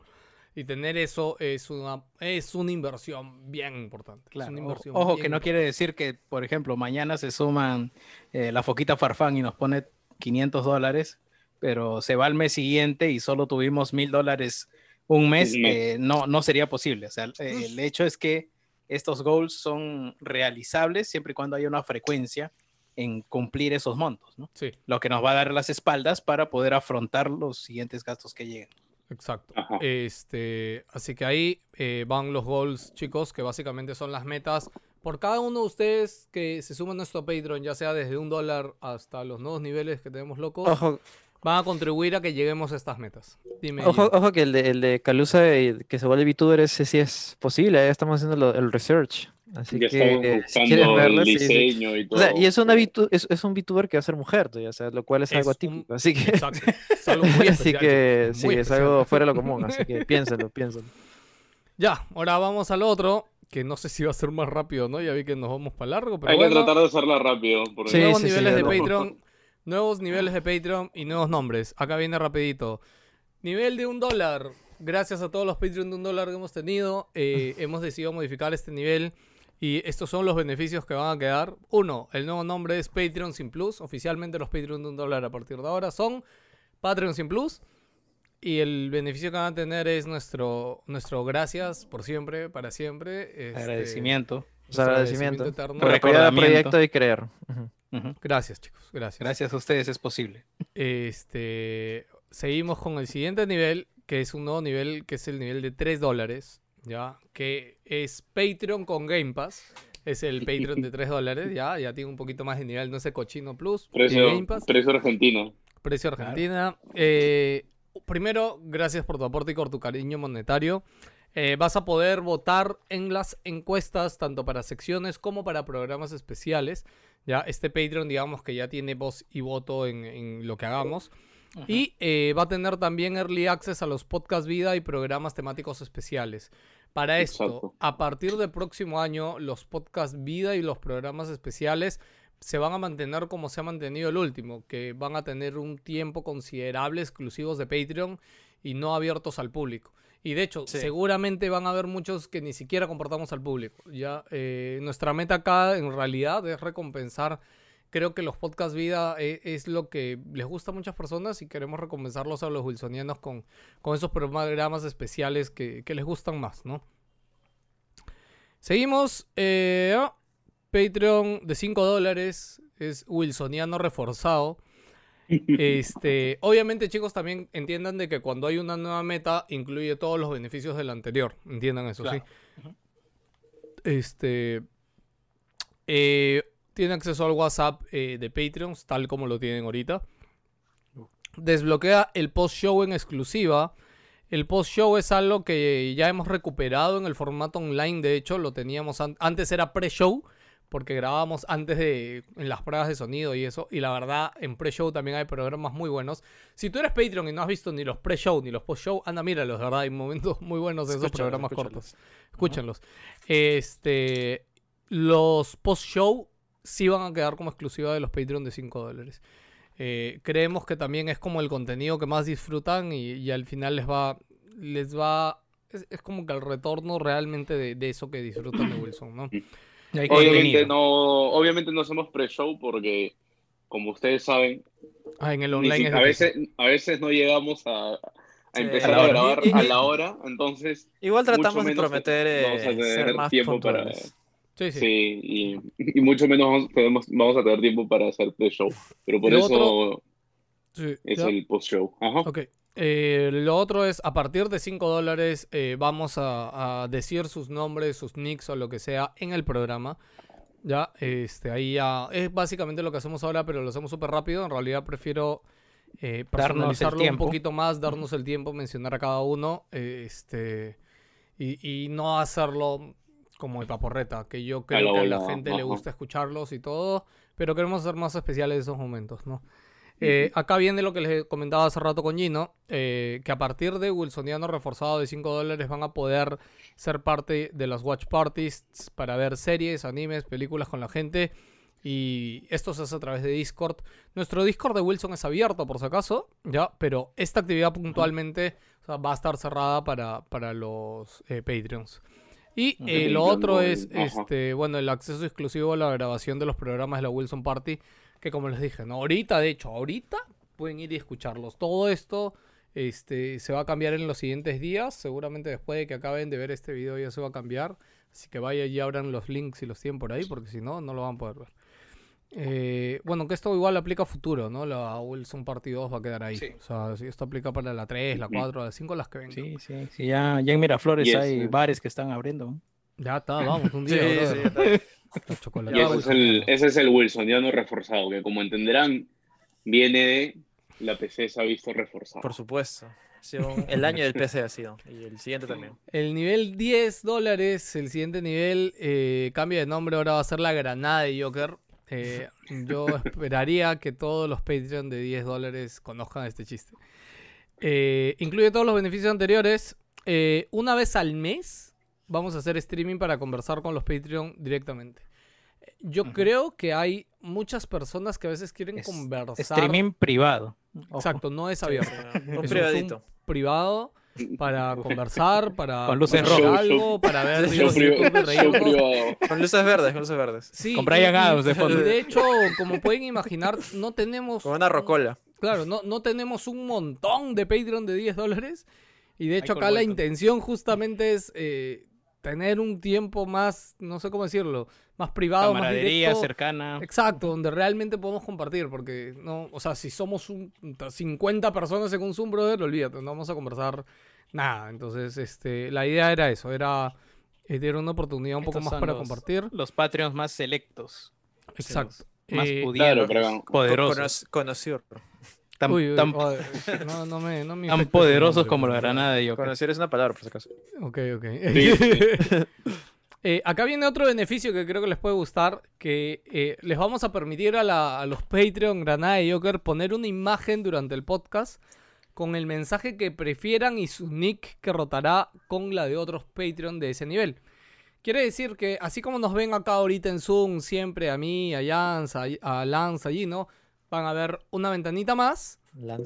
y tener eso es una, es una inversión bien importante. Ojo, que no quiere decir que, por ejemplo, mañana se suman eh, la foquita Farfán y nos pone 500 dólares, pero se va al mes siguiente y solo tuvimos mil dólares un mes, eh, no, no sería posible. O sea, el hecho es que estos goals son realizables siempre y cuando haya una frecuencia en cumplir esos montos, ¿no? Sí. Lo que nos va a dar las espaldas para poder afrontar los siguientes gastos que lleguen. Exacto. Este, así que ahí eh, van los goals, chicos, que básicamente son las metas. Por cada uno de ustedes que se suman a nuestro Patreon, ya sea desde un dólar hasta los nuevos niveles que tenemos locos, Ojo van a contribuir a que lleguemos a estas metas. ojo, ojo, que el de, el de Calusa que se vuelve VTuber ese sí es posible, ya estamos haciendo el research. Así que si quieres verlo, el diseño y todo. O sea, y es, una es, es, un VTuber que va a ser mujer, o sea, lo cual es, algo atípico. así que, exacto. Es algo muy así que sí, es algo fuera de lo común, así que piénsenlo, piénsenlo. Ya, ahora vamos al otro que no sé si va a ser más rápido, ¿no? Ya vi que nos vamos para largo, pero Hay que tratar de hacerla rápido. Porque... Sí, nuevos niveles de Patreon Nuevos niveles de Patreon y nuevos nombres. Acá viene rapidito. Nivel de un dólar. Gracias a todos los Patreon de un dólar que hemos tenido, eh, hemos decidido modificar este nivel. Y estos son los beneficios que van a quedar. Uno, el nuevo nombre es Patreon Sin Plus. Oficialmente los Patreon de un dólar a partir de ahora son Patreon Sin Plus. Y el beneficio que van a tener es nuestro, nuestro gracias por siempre, para siempre. Este, agradecimiento. agradecimiento. Por el proyecto y creer. Gracias, chicos. Gracias. Gracias a ustedes es posible. Este, seguimos con el siguiente nivel, que es un nuevo nivel, que es el nivel de 3 dólares, ¿ya? Que es Patreon con Game Pass. Es el Patreon de 3 dólares, ya, ya tiene un poquito más de nivel, no sé, Cochino Plus. Precio, Game Pass. precio argentino. Precio argentina. Eh, primero, gracias por tu aporte y por tu cariño monetario. Eh, vas a poder votar en las encuestas, tanto para secciones como para programas especiales. Ya, este Patreon, digamos que ya tiene voz y voto en, lo que hagamos. Y eh, va a tener también early access a los podcast vida y programas temáticos especiales. Para esto, a partir del próximo año, los podcast vida y los programas especiales se van a mantener como se ha mantenido el último, que van a tener un tiempo considerable exclusivos de Patreon y no abiertos al público. Y de hecho, seguramente van a haber muchos que ni siquiera comportamos al público. Ya, eh, nuestra meta acá en realidad es recompensar creo que los podcast vida es, es, lo que les gusta a muchas personas y queremos recompensarlos a los wilsonianos con, con esos programas especiales que, que les gustan más, ¿no? Seguimos. Eh, Patreon de 5 dólares es wilsoniano reforzado. Este, obviamente, chicos, también entiendan de que cuando hay una nueva meta, incluye todos los beneficios del anterior. Entiendan eso, sí. Este. Eh, tiene acceso al WhatsApp eh, de Patreons, tal como lo tienen ahorita. Desbloquea el post-show en exclusiva. El post-show es algo que ya hemos recuperado en el formato online. De hecho, lo teníamos antes era pre-show porque grabábamos antes de en las pruebas de sonido y eso. Y la verdad, en pre-show también hay programas muy buenos. Si tú eres Patreon y no has visto ni los pre-show ni los post-show, anda, míralos, de verdad. Hay momentos muy buenos de esos programas cortos. Escúchenlos. Este, los post-show sí van a quedar como exclusiva de los Patreon de 5 dólares. Eh, creemos que también es como el contenido que más disfrutan y, al final les va, les va, es, como que el retorno realmente de, de, eso que disfrutan de Wilson, ¿no? Obviamente no, obviamente no hacemos pre-show porque, como ustedes saben, ah, en el online a, veces, a veces no llegamos a, empezar a, grabar a la hora, entonces... Igual tratamos de prometer eh, más tiempo para... Sí, sí. y, mucho menos vamos, vamos, a tener tiempo para hacer pre-show, pero por eso es el post-show. Ajá. Eh, lo otro es, a partir de 5 dólares eh, vamos a, decir sus nombres, sus nicks o lo que sea en el programa. Ya, este, ahí ya es básicamente lo que hacemos ahora, pero lo hacemos súper rápido. En realidad prefiero eh, personalizarlo un poquito más, darnos el tiempo, mencionar a cada uno, este, y, no hacerlo como el paporreta, que yo creo que a la gente le gusta escucharlos y todo, pero queremos hacer más especiales esos momentos, ¿no? Eh, acá viene lo que les comentaba hace rato con Gino, eh, que a partir de Wilsoniano reforzado de 5 dólares van a poder ser parte de las watch parties para ver series, animes, películas con la gente. Y esto se hace a través de Discord. Nuestro Discord de Wilson es abierto, por si acaso, ya, pero esta actividad puntualmente va a estar cerrada para, para los eh, Patreons. Y lo otro es, este, bueno, el acceso exclusivo a la grabación de los programas de la Wilson Party que como les dije, ¿no? ahorita, de hecho, ahorita pueden ir y escucharlos. Todo esto este, se va a cambiar en los siguientes días. Seguramente después de que acaben de ver este video ya se va a cambiar. Así que vaya y abran los links y los tienen por ahí, porque si no, no lo van a poder ver. Eh, bueno, que esto igual aplica a futuro, ¿no? La Wilson Party 2 va a quedar ahí. O sea, si esto aplica para la 3, la 4, la 5, las que vengan. Sí, sí, sí. Ya, ya en Miraflores hay bares que están abriendo. Ya está, vamos, un día. sí, sí, y ese es, el, ese es el Wilsoniano reforzado, que como entenderán, viene de la PC se ha visto reforzado. Por supuesto. El año del PC ha sido. Y el siguiente también. El nivel 10 dólares, el siguiente nivel, eh, cambia de nombre, ahora va a ser la granada de Joker. Eh, yo esperaría que todos los Patreon de 10 dólares conozcan este chiste. Eh, incluye todos los beneficios anteriores. una vez al mes vamos a hacer streaming para conversar con los Patreon directamente. Yo creo que hay muchas personas que a veces quieren conversar. Streaming privado. Exacto, no es abierto. un privadito. privado para conversar, para con luces algo, para ver Con luces verdes, con luces verdes. Sí, con Brian Adams de fondo. De hecho, como pueden imaginar, no tenemos... Con una rocola. Claro, no, no tenemos un montón de Patreon de 10 dólares. Y de hecho acá la intención justamente es eh, tener un tiempo más, no sé cómo decirlo, más privado, más directo. cercana. Exacto, donde realmente podemos compartir, porque no, o sea, si somos un, 50 personas en un Zoom, brother, olvídate, no vamos a conversar nada. Entonces, este, la idea era eso, era eh, tener una oportunidad un poco más para compartir. Los Patreons más selectos. Exacto. Más eh, poderosos. Conocer tan, tan, poderosos como la granada de Joker. Conocer es una palabra, por si acaso. Ok, ok. Eh, acá viene otro beneficio que creo que les puede gustar, que eh, les vamos a permitir a, los Patreon Granada de Joker poner una imagen durante el podcast con el mensaje que prefieran y su nick que rotará con la de otros Patreon de ese nivel. Quiere decir que así como nos ven acá ahorita en Zoom, siempre a mí, a Jans, a, a Lance, allí, ¿no? Van a ver una ventanita más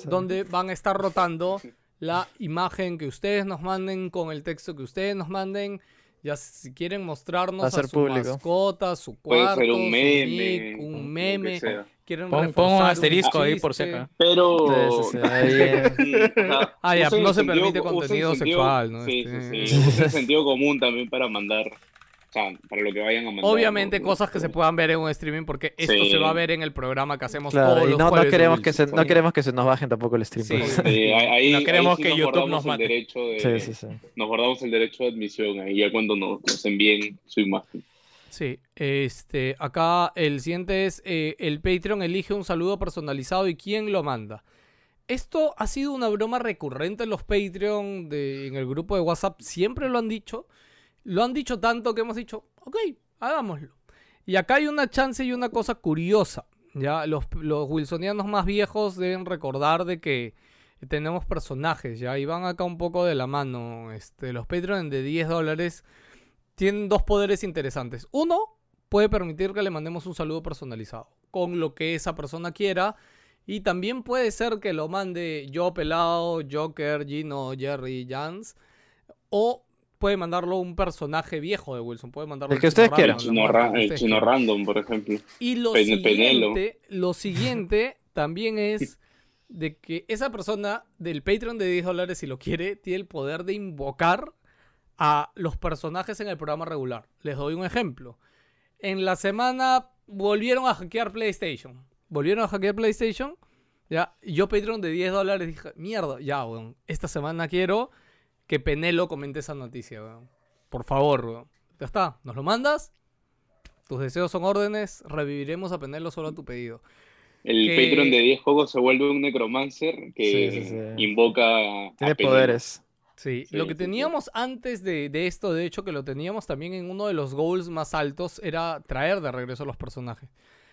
donde van a estar rotando la imagen que ustedes nos manden con el texto que ustedes nos manden. Ya si quieren mostrarnos a, su mascota, su cuarto, Puede ser un meme, un meme. Quieren Pon, un asterisco ahí por si Pero. ah, ya, no se permite contenido sexual, ¿no? Sí, sí, sí. Este, sentido común también para mandar o sea, para lo que vayan a mandar. Obviamente cosas que se puedan ver en un streaming porque esto se va a ver en el programa que hacemos todos los no, no queremos que se, no queremos que se nos bajen tampoco el stream. Pues. ahí, no queremos que YouTube nos mate. De, nos guardamos el derecho de admisión ahí ya cuando nos, nos envíen su imagen. Sí, este, acá el siguiente es eh, el Patreon elige un saludo personalizado y quién lo manda. Esto ha sido una broma recurrente en los Patreon, de, en el grupo de WhatsApp, siempre lo han dicho. Lo han dicho tanto que hemos dicho, ok, hagámoslo. Y acá hay una chance y una cosa curiosa. Ya, los, los wilsonianos más viejos deben recordar de que tenemos personajes, ya, y van acá un poco de la mano. Este, los Patreon de 10 dólares tienen dos poderes interesantes. Uno, puede permitir que le mandemos un saludo personalizado, con lo que esa persona quiera. Y también puede ser que lo mande yo, Pelado, Joker, Gino, Jerry, Jans. O puede mandarlo un personaje viejo de Wilson. Puede mandarlo el que ustedes quieran. El chino, random, por ejemplo. Y lo siguiente, lo siguiente también es de que esa persona del Patreon de 10 dólares, si lo quiere, tiene el poder de invocar a los personajes en el programa regular. Les doy un ejemplo. En la semana volvieron a hackear PlayStation. Volvieron a hackear PlayStation. Ya, yo Patreon de 10 dólares dije, mierda, ya, weón. Esta semana quiero que Penelo comente esa noticia, weón. Por favor, weón. Ya está, ¿nos lo mandas? Tus deseos son órdenes, reviviremos a Penelo solo a tu pedido. El Patreon de 10 juegos se vuelve un necromancer que invoca. Tiene poderes. Sí, lo que teníamos antes de, de, esto, de hecho, que lo teníamos también en uno de los goals más altos, era traer de regreso a los personajes.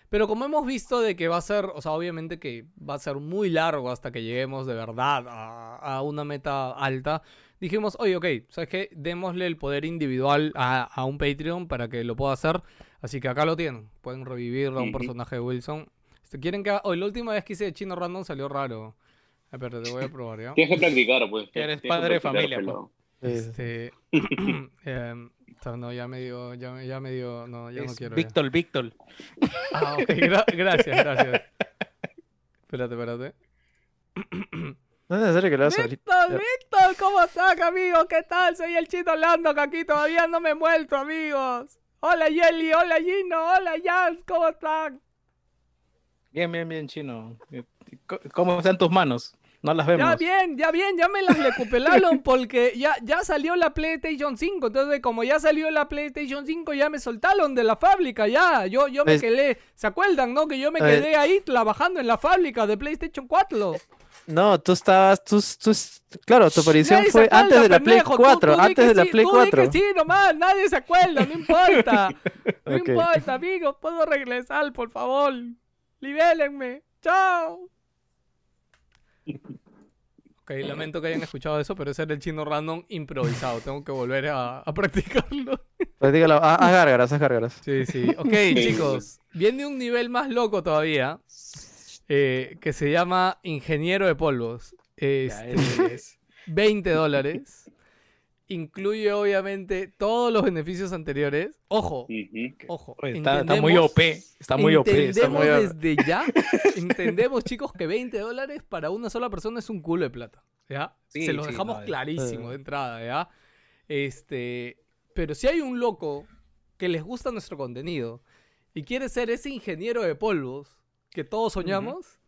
Pero como hemos visto de que va a ser, o sea, obviamente que va a ser muy largo hasta que lleguemos de verdad a, a una meta alta, dijimos, oye, ok, ¿sabes qué? Démosle el poder individual a, un Patreon para que lo pueda hacer. Así que acá lo tienen. Pueden revivir a un personaje de Wilson. Si quieren que... Hoy la última vez que hice de Chino Random salió raro. Espérate, te voy a probar, ¿ya? Tienes que practicar, pues. eres padre de familia, pues. Este... eh, no, ya me dio, ya, ya me dio, no, ya no quiero. Víctor, Víctor. Ah, ok, gracias, gracias. espérate, espérate. No es necesario que lo hagas Víctor, Víctor, ¿cómo estás, amigo? ¿Qué tal? Soy el chino Lando, que aquí todavía no me he muerto, amigos. Hola, Yeli, hola, Gino, hola, Jans, ¿cómo están? Bien, bien, bien, chino. ¿Cómo están tus manos? No las vemos. Ya bien, ya bien, ya me las recuperaron porque ya, ya salió la PlayStation 5. Entonces, como ya salió la PlayStation 5, ya me soltaron de la fábrica, ya. Yo, yo me quedé, ¿se acuerdan, no? Que yo me quedé ahí trabajando en la fábrica de PlayStation 4. No, tú estabas, tú, tú claro, tu aparición fue antes de la Play 4, antes de la Play 4. sí, nomás, nadie se acuerda, no importa. No importa, amigos, puedo regresar, por favor. Libélenme. Chao. Ok, lamento que hayan escuchado eso, pero ese era el chino random improvisado. Tengo que volver a, practicarlo. Practícalo, haz gárgaras, haz gárgaras. Sí, sí. Ok, chicos, viene un nivel más loco todavía. Eh, que se llama Ingeniero de Polvos. Este, es 20 dólares. Incluye obviamente todos los beneficios anteriores. Ojo, ojo. está, muy OP. Está muy OP. Entendemos desde ya, entendemos chicos que 20 dólares para una sola persona es un culo de plata. ¿ya? se lo dejamos clarísimo de entrada. ¿ya? Este, pero si hay un loco que les gusta nuestro contenido y quiere ser ese ingeniero de polvos, que todos soñamos.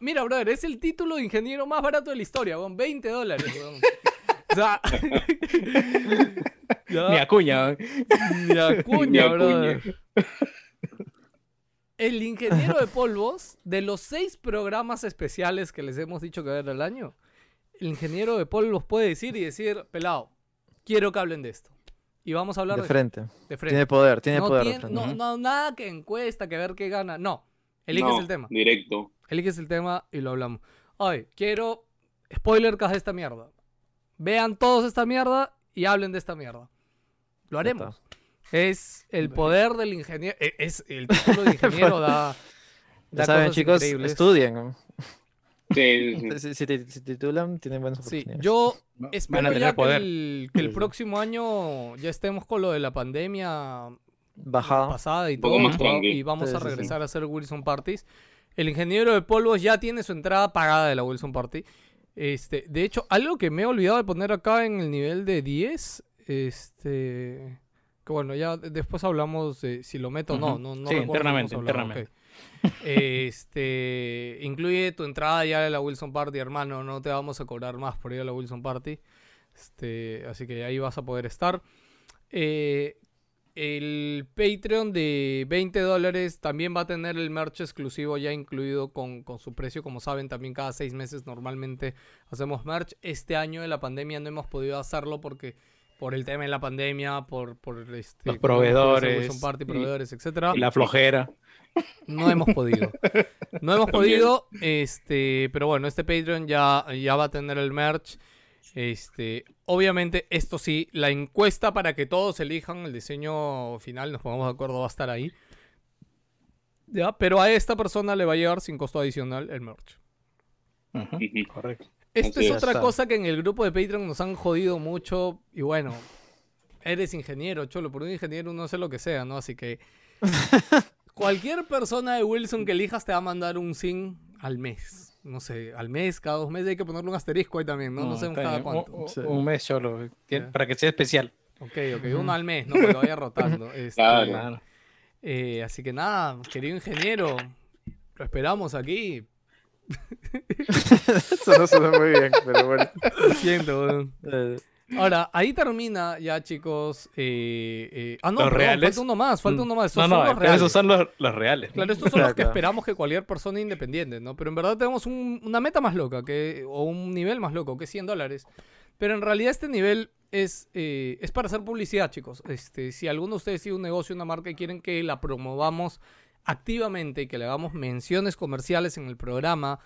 Mira, brother, es el título de ingeniero más barato de la historia, con 20 dólares, O sea, Ni acuña. Ni acuña, brother. El ingeniero de polvos, de los seis programas especiales que les hemos dicho que va a haber al año, el ingeniero de polvos puede decir y decir, pelado, quiero que hablen de esto. Y vamos a hablar de, frente. de frente. Tiene poder, tiene poder. no, no, nada que encuesta, que ver qué gana. No. Eliges el tema. Directo. Eliges el tema y lo hablamos. Ay, quiero spoiler de esta mierda. Vean todos esta mierda y hablen de esta mierda. Lo haremos. Es el poder del ingeniero. E, es el título de ingeniero da. da saben, chicos, estudien. Si, titulan, tienen buenas oportunidades. yo espero ya que el, que el, próximo año ya estemos con lo de la pandemia Bajada. pasada y todo, y vamos a regresar a hacer Wilson Parties. El ingeniero de polvos ya tiene su entrada pagada de la Wilson Party. Este, de hecho, algo que me he olvidado de poner acá en el nivel de 10, este, que bueno, ya después hablamos de si lo meto o no, no, no sí, internamente, internamente. Este, incluye tu entrada ya de la Wilson Party, hermano, no te vamos a cobrar más por ir a la Wilson Party. Este, así que ahí vas a poder estar. Eh, el Patreon de 20 dólares también va a tener el merch exclusivo ya incluido con, con, su precio. Como saben, también cada seis meses normalmente hacemos merch. Este año de la pandemia no hemos podido hacerlo porque por el tema de la pandemia, por, por este, los proveedores, party, proveedores, etcétera. Y la flojera. No hemos podido. No hemos podido, este, pero bueno, este Patreon ya, ya va a tener el merch. Este, obviamente, esto sí, la encuesta para que todos elijan el diseño final, nos pongamos de acuerdo, va a estar ahí. ¿Ya? Pero a esta persona le va a llegar sin costo adicional el merch. Correcto. Esto es otra cosa que en el grupo de Patreon nos han jodido mucho. Y bueno, eres ingeniero, cholo. Por un ingeniero no sé lo que sea, ¿no? Así que cualquier persona de Wilson que elijas te va a mandar un SIN al mes no sé, al mes, cada dos meses hay que ponerle un asterisco ahí también, ¿no? No, sé cada cuánto. Un, mes solo, para que sea especial. Ok, ok, uno al mes, ¿no? Que vaya rotando. Este, claro. Eh, así que nada, querido ingeniero, lo esperamos aquí. Eso no suena muy bien, pero bueno. Lo siento, eh, Ahora, ahí termina ya, chicos. Eh, eh, ah, no, ¿Los reales? falta uno más, falta uno más. Esos no, no, son los esos son los, reales. Claro, estos son los que esperamos que cualquier persona independiente, ¿no? Pero en verdad tenemos una meta más loca, que, o un nivel más loco, que es 100 dólares. Pero en realidad este nivel es, eh, es para hacer publicidad, chicos. Este, si alguno de ustedes tiene un negocio, una marca y quieren que la promovamos activamente y que le hagamos menciones comerciales en el programa,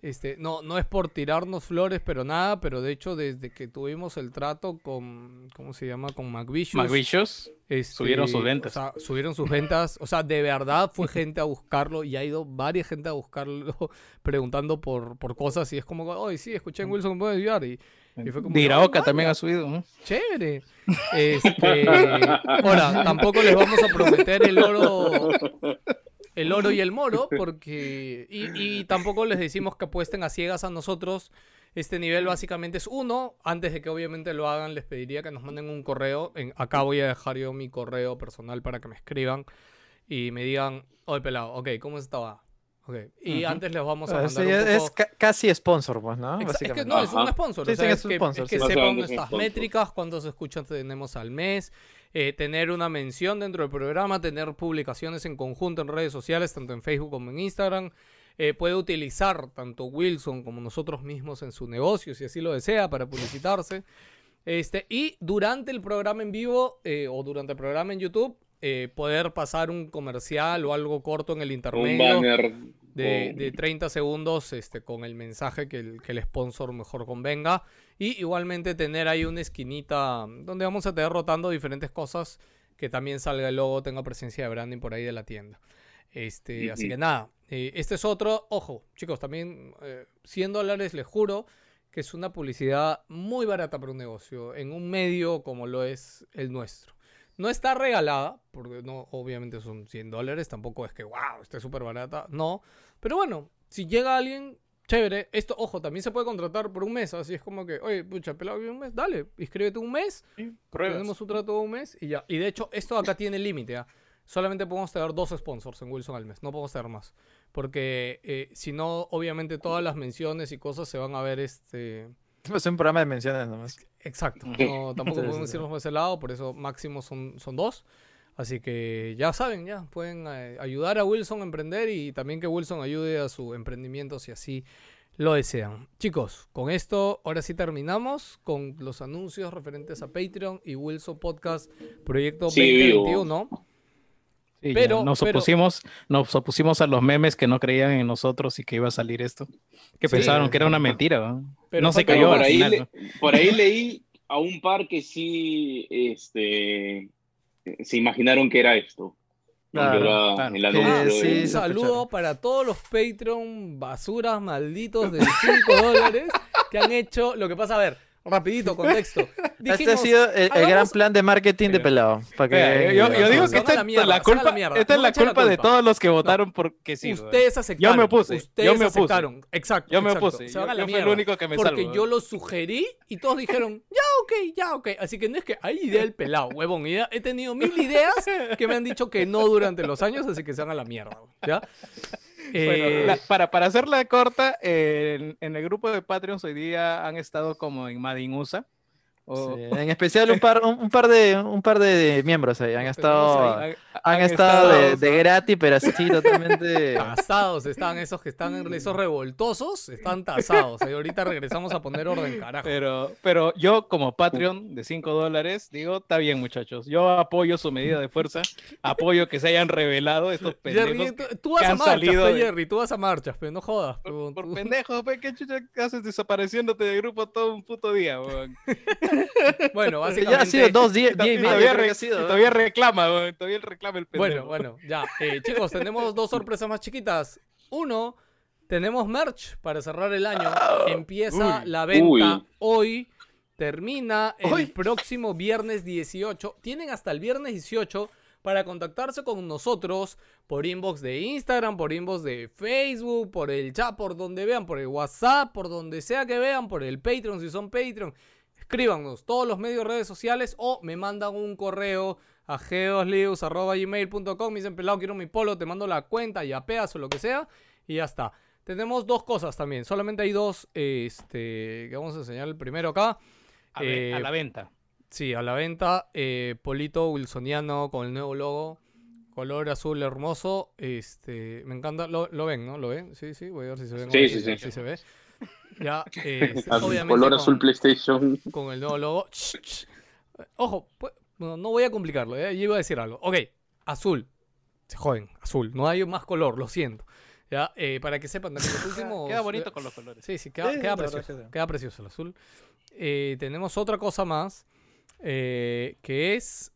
este, no, no es por tirarnos flores, pero nada, pero de hecho desde que tuvimos el trato con, ¿cómo se llama? Con McVicious. Este, subieron sus ventas. O sea, subieron sus ventas. O sea, de verdad fue gente a buscarlo y ha ido varias gente a buscarlo preguntando por, por cosas y es como, oye, sí, escuché en Wilson, puede ayudar? Y, y fue como, Diraoka también ha subido. Chévere. Este, ahora, tampoco les vamos a prometer el oro el oro y el moro, porque. Y, tampoco les decimos que apuesten a ciegas a nosotros. Este nivel básicamente es uno. Antes de que obviamente lo hagan, les pediría que nos manden un correo. En, acá voy a dejar yo mi correo personal para que me escriban y me digan, oye pelado, ok, ¿cómo estaba? Okay. Y antes les vamos a mandar. Es casi sponsor, pues, ¿no? Es que no, es un sponsor. es, que, sponsor, que sepan nuestras métricas, cuántos escuchas tenemos al mes, eh, tener una mención dentro del programa, tener publicaciones en conjunto en redes sociales, tanto en Facebook como en Instagram. Eh, puede utilizar tanto Wilson como nosotros mismos en su negocio, si así lo desea, para publicitarse. Este, y durante el programa en vivo eh, o durante el programa en YouTube, poder pasar un comercial o algo corto en el intermedio de, de, 30 segundos este, con el mensaje que el, que el sponsor mejor convenga. Y igualmente tener ahí una esquinita donde vamos a tener rotando diferentes cosas que también salga el logo, tenga presencia de branding por ahí de la tienda. Este, Así que nada, eh, este es otro, ojo, chicos, también 100 eh, dólares, les juro que es una publicidad muy barata para un negocio, en un medio como lo es el nuestro. No está regalada, porque no, obviamente son 100 dólares, tampoco es que, wow, esté súper barata, no. Pero bueno, si llega alguien chévere. Esto, ojo, también se puede contratar por un mes. Así es como que, oye, pucha, pelado un mes, dale, inscríbete un mes. tenemos un trato de un mes y ya. Y de hecho, esto acá tiene límite. ¿ah? Solamente podemos tener dos sponsors en Wilson al mes. No podemos tener más. Porque eh, si no, obviamente todas las menciones y cosas se van a ver este. Es un programa de menciones nomás. Exacto. No, tampoco podemos irnos por ese lado, por eso máximo son, son dos. Así que ya saben, ya pueden eh, ayudar a Wilson a emprender y también que Wilson ayude a su emprendimiento si así lo desean. Chicos, con esto ahora sí terminamos con los anuncios referentes a Patreon y Wilson Podcast Proyecto 2021. pero nos opusimos, nos opusimos a los memes que no creían en nosotros y que iba a salir esto, que pensaron que era una mentira, pero no se cayó. Por ahí, por ahí leí a un par que sí, este, se imaginaron que era esto. un saludo para todos los Patreon basuras malditos de 5 dólares que han hecho. Lo que pasa, a ver, rapidito, contexto. este ha sido el, gran plan de marketing de Pelado. Para que... yo, digo que esta, es la culpa, esta es la culpa de todos los que votaron porque sí. Ustedes aceptaron. Yo me opuse. Ustedes yo me aceptaron. Exacto. Yo me opuse. Se van a la yo fui el único que me Porque yo lo sugerí y todos dijeron, ya, ok, ya, ok. Así que no es que hay idea del pelado, huevón. He tenido mil ideas que me han dicho que no durante los años, así que se van a la mierda. ¿Ya? Eh, para, para hacerla corta, en, el grupo de Patreon hoy día han estado como en Madin USA. En especial un par, un, par de un par de, miembros ahí. Han estado han, estado, de, gratis pero así totalmente tasados están esos que están esos revoltosos están tasados. Y ahorita regresamos a poner orden carajo. Pero pero yo como Patreon de 5 dólares digo está bien muchachos. Yo apoyo su medida de fuerza. Apoyo que se hayan revelado estos pendejos tú, vas a marchas Jerry tú vas a marchas pero no jodas por, por pendejos ¿qué chucha haces desapareciéndote del grupo todo un puto día weón? Bueno, básicamente. Ya ha sido dos días, y todavía, todavía reclama, todavía reclama el pendejo. Bueno, bueno, ya. Eh, chicos, tenemos dos sorpresas más chiquitas. Uno, tenemos merch para cerrar el año. Empieza la venta hoy. Termina el próximo viernes 18. Tienen hasta el viernes 18 para contactarse con nosotros por inbox de Instagram, por inbox de Facebook, por el chat, por donde vean, por el WhatsApp, por donde sea que vean, por el Patreon si son Patreon escríbanos todos los medios redes sociales o me mandan un correo a geoslius.gmail.com me dicen pelado quiero mi polo, te mando la cuenta y apeas o lo que sea y ya está. Tenemos dos cosas también, solamente hay dos este, que vamos a enseñar el primero acá. A, eh, la venta. Sí, a la venta. Eh, polito wilsoniano con el nuevo logo. Color azul hermoso. Este, me encanta. Lo, ven, ¿no? ¿Lo ven? Sí, sí. Voy a ver si se ve. Sí, sí, sí. Si se ve. Ya, eh, obviamente. Color azul PlayStation. Con el nuevo logo. Ojo, pues, no, voy a complicarlo, ¿eh? yo iba a decir algo. Ok, azul. Se joden, azul. No hay más color, lo siento. Ya, eh, para que sepan, los últimos. Queda bonito con los colores. Sí, sí, queda, queda precioso. Queda precioso el azul. Eh, tenemos otra cosa más. que es.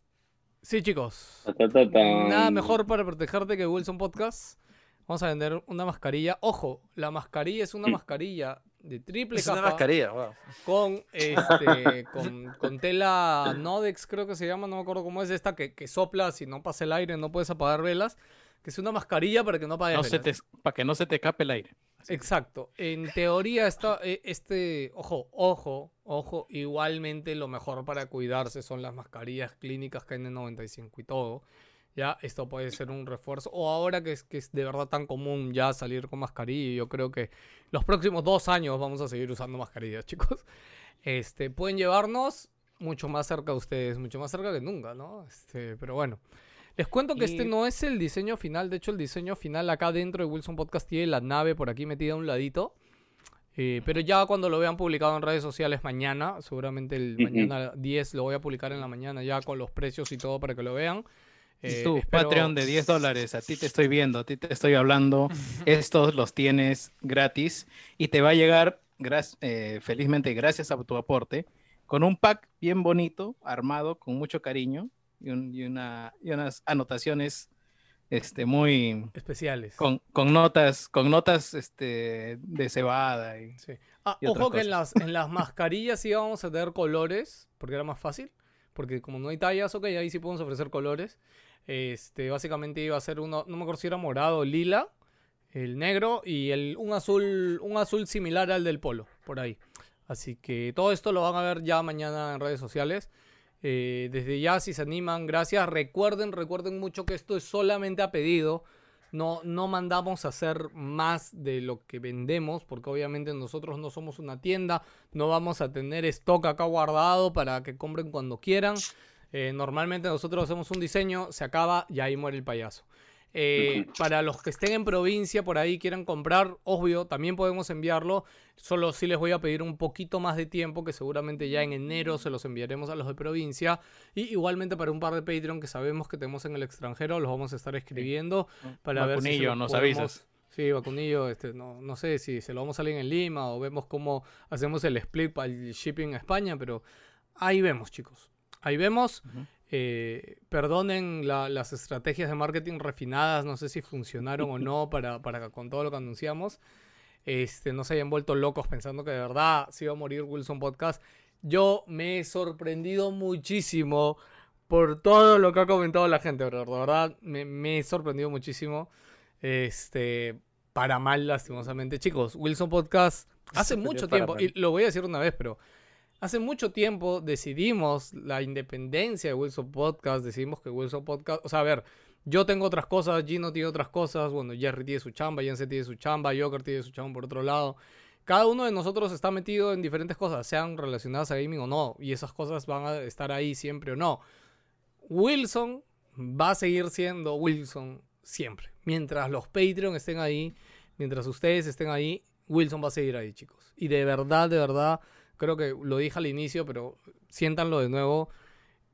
Sí, chicos. Nada mejor para protegerte que Wilson Podcast. Vamos a vender una mascarilla. Ojo, la mascarilla es una mascarilla de triple es una mascarilla, Con, este, con, tela Nodex, creo que se llama, no me acuerdo cómo es esta, que, que sopla, si no pasa el aire, no puedes apagar velas. Que es una mascarilla para que no apague velas. para que no se te escape el aire. Exacto. En teoría, está, eh, este, ojo, ojo, ojo, igualmente lo mejor para cuidarse son las mascarillas clínicas KN95 y todo. Ya, esto puede ser un refuerzo. O ahora que es, que es de verdad tan común ya salir con mascarilla, yo creo que los próximos dos años vamos a seguir usando mascarillas, chicos. Este, pueden llevarnos mucho más cerca de ustedes, mucho más cerca que nunca, ¿no? Este, pero bueno. Les cuento que este no es el diseño final. De hecho, el diseño final acá dentro de Wilson Podcast tiene la nave por aquí metida a un ladito. Eh, pero ya cuando lo vean publicado en redes sociales mañana, seguramente el mañana 10 lo voy a publicar en la mañana ya con los precios y todo para que lo vean. Eh, tú, Patreon de 10 dólares, a ti te estoy viendo, a ti te estoy hablando, estos los tienes gratis y te va a llegar, eh, felizmente gracias a tu aporte, con un pack bien bonito, armado, con mucho cariño y, una, y unas anotaciones este, muy especiales. Con, con, notas, con notas este, de cebada. Y, ah, ojo que en las, en las mascarillas sí vamos a tener colores, porque era más fácil. Porque como no hay tallas, ok, ahí sí podemos ofrecer colores. Este, básicamente iba a ser uno, no me acuerdo si era morado o lila, el negro y el, un azul, un azul similar al del polo, por ahí. Así que todo esto lo van a ver ya mañana en redes sociales. Eh, desde ya, si se animan, gracias. Recuerden, recuerden mucho que esto es solamente a pedido. No, no mandamos a hacer más de lo que vendemos, porque obviamente nosotros no somos una tienda, no vamos a tener stock acá guardado para que compren cuando quieran. Eh, normalmente nosotros hacemos un diseño, se acaba y ahí muere el payaso. Eh, para los que estén en provincia por ahí quieran comprar, obvio, también podemos enviarlo. Solo sí les voy a pedir un poquito más de tiempo, que seguramente ya en enero se los enviaremos a los de provincia. Y igualmente para un par de Patreon que sabemos que tenemos en el extranjero, los vamos a estar escribiendo para ver si nos avisas. Sí, vacunillo, este, no, no sé si se lo vamos a salir en Lima o vemos cómo hacemos el split para el shipping a España, pero ahí vemos, chicos. Ahí vemos. Eh, perdonen las estrategias de marketing refinadas, no sé si funcionaron o no para, para con todo lo que anunciamos. Este, no se hayan vuelto locos pensando que de verdad se iba a morir Wilson Podcast. Yo me he sorprendido muchísimo por todo lo que ha comentado la gente, de verdad, me, me he sorprendido muchísimo. Este, para mal, lastimosamente. Chicos, Wilson Podcast, hace mucho tiempo, y lo voy a decir una vez, pero hace mucho tiempo decidimos la independencia de Wilson Podcast, decidimos que Wilson Podcast, o sea, a ver, yo tengo otras cosas, Gino tiene otras cosas, bueno, Jerry tiene su chamba, Jensen tiene su chamba, Joker tiene su chamba por otro lado. Cada uno de nosotros está metido en diferentes cosas, sean relacionadas a gaming o no, y esas cosas van a estar ahí siempre o no. Wilson va a seguir siendo Wilson siempre. Mientras los Patreon estén ahí, mientras ustedes estén ahí, Wilson va a seguir ahí, chicos. Y de verdad, de verdad, creo que lo dije al inicio, pero siéntanlo de nuevo.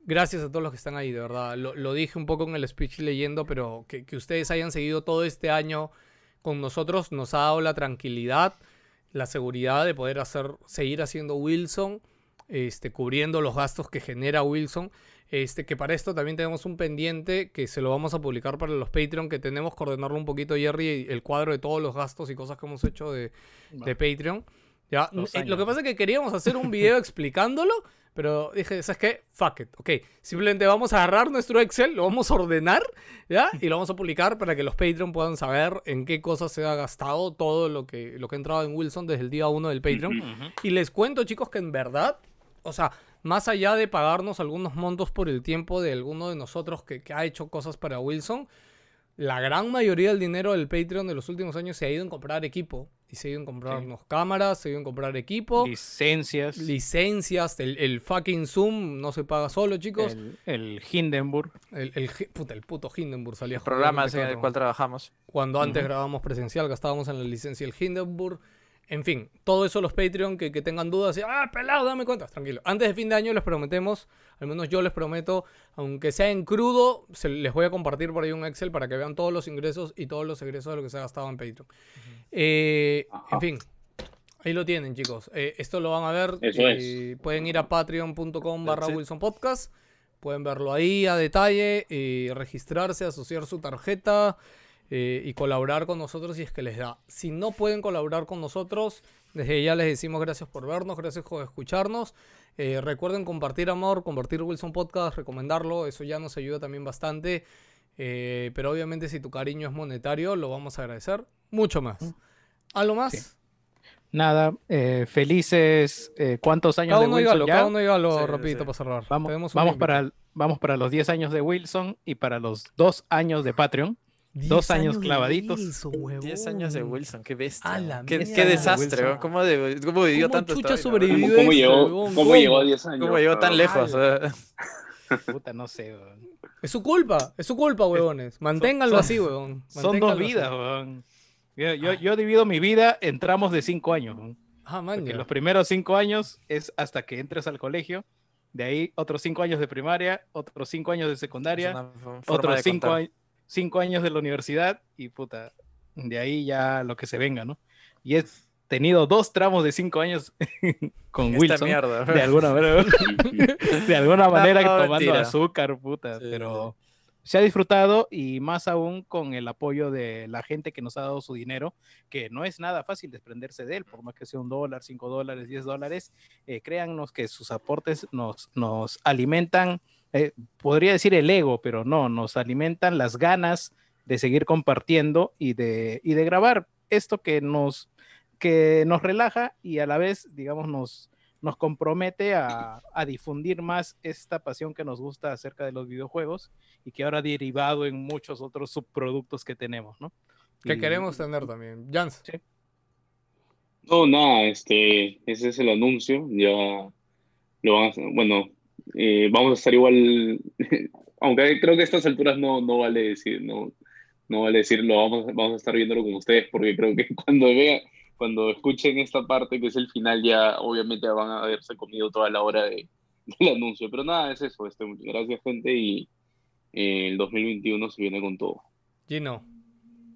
Gracias a todos los que están ahí, de verdad. Lo, dije un poco en el speech leyendo, pero que, ustedes hayan seguido todo este año con nosotros nos ha dado la tranquilidad, la seguridad de poder hacer, seguir haciendo Wilson, este, cubriendo los gastos que genera Wilson este, que para esto también tenemos un pendiente que se lo vamos a publicar para los Patreon, que tenemos que ordenarlo un poquito, Jerry, el cuadro de todos los gastos y cosas que hemos hecho de, Patreon. ¿Ya? Eh, lo que pasa es que queríamos hacer un video explicándolo, pero dije, ¿sabes qué? Fuck it. Ok, simplemente vamos a agarrar nuestro Excel, lo vamos a ordenar, ¿ya? Y lo vamos a publicar para que los Patreon puedan saber en qué cosas se ha gastado todo lo que, lo que ha entrado en Wilson desde el día 1 del Patreon. Y les cuento, chicos, que en verdad, o sea, más allá de pagarnos algunos montos por el tiempo de alguno de nosotros que, ha hecho cosas para Wilson, la gran mayoría del dinero del Patreon de los últimos años se ha ido en comprar equipo. Y se ha ido en comprarnos cámaras, se ha ido en comprar equipo. Licencias. Licencias. El, fucking Zoom no se paga solo, chicos. El, Hindenburg. El, el, puto Hindenburg salía. El programa en el cual trabajamos. Cuando antes grabábamos presencial gastábamos en la licencia el Hindenburg. En fin, todo eso los Patreon que, tengan dudas, y, ah, pelado, dame cuentas, tranquilo. Antes de fin de año les prometemos, al menos yo les prometo, aunque sea en crudo, se, les voy a compartir por ahí un Excel para que vean todos los ingresos y todos los egresos de lo que se ha gastado en Patreon. Eh, en fin, ahí lo tienen, chicos. Eh, esto lo van a ver. Eh, pueden ir a patreon.com barra Wilson Podcast. Pueden verlo ahí a detalle, y registrarse, asociar su tarjeta. Y colaborar con nosotros si es que les da. Si no pueden colaborar con nosotros, desde ya les decimos gracias por vernos, gracias por escucharnos. Eh, recuerden compartir amor, compartir Wilson Podcast, recomendarlo, eso ya nos ayuda también bastante. Eh, pero obviamente si tu cariño es monetario, lo vamos a agradecer mucho más. ¿Algo más? Nada, felices, ¿cuántos años cada uno de Wilson? Cada uno dígalo rapidito para cerrar. Vamos, vamos, para, vamos para los 10 años de Wilson y para los 2 años de Patreon. Dos años, clavaditos. Diez años de Wilson, qué bestia. Qué, desastre, ¿Cómo, vivió tanto chucha sobrevivió ¿Cómo, llegó, ¿Cómo llegó a 10 años? ¿Cómo llegó tan lejos? Puta, no sé, Es su culpa, es su culpa, huevones. Manténganlo así, huevón. Son dos vidas, huevón. Yo, yo, yo, divido mi vida en tramos de cinco años. Ah, man, los primeros cinco años es hasta que entres al colegio. De ahí otros cinco años de primaria, otros cinco años de secundaria, otros cinco años cinco años de la universidad y puta, de ahí ya lo que se venga, ¿no? Y he tenido dos tramos de cinco años con Wilson. Mierda. De alguna manera, de alguna manera tomando azúcar, puta, pero se ha disfrutado y más aún con el apoyo de la gente que nos ha dado su dinero, que no es nada fácil desprenderse de él, por más que sea un dólar, cinco dólares, diez dólares, eh, créannos que sus aportes nos, nos alimentan eh, podría decir el ego, pero no, nos alimentan las ganas de seguir compartiendo y de, y de grabar esto que nos, que nos relaja y a la vez, digamos, nos, nos compromete a, a, difundir más esta pasión que nos gusta acerca de los videojuegos y que ahora ha derivado en muchos otros subproductos que tenemos, ¿no? Que queremos tener también. Jans. No, nada, este, ese es el anuncio. Ya lo van a, bueno, eh, vamos a estar igual, aunque creo que a estas alturas no, no vale decir, no, no vale decirlo, vamos, vamos a estar viéndolo con ustedes, porque creo que cuando vean, cuando escuchen esta parte que es el final, ya obviamente van a haberse comido toda la hora de, del anuncio. Pero nada, es eso. Este, gracias, gente, y eh, el 2021 se viene con todo. Gino.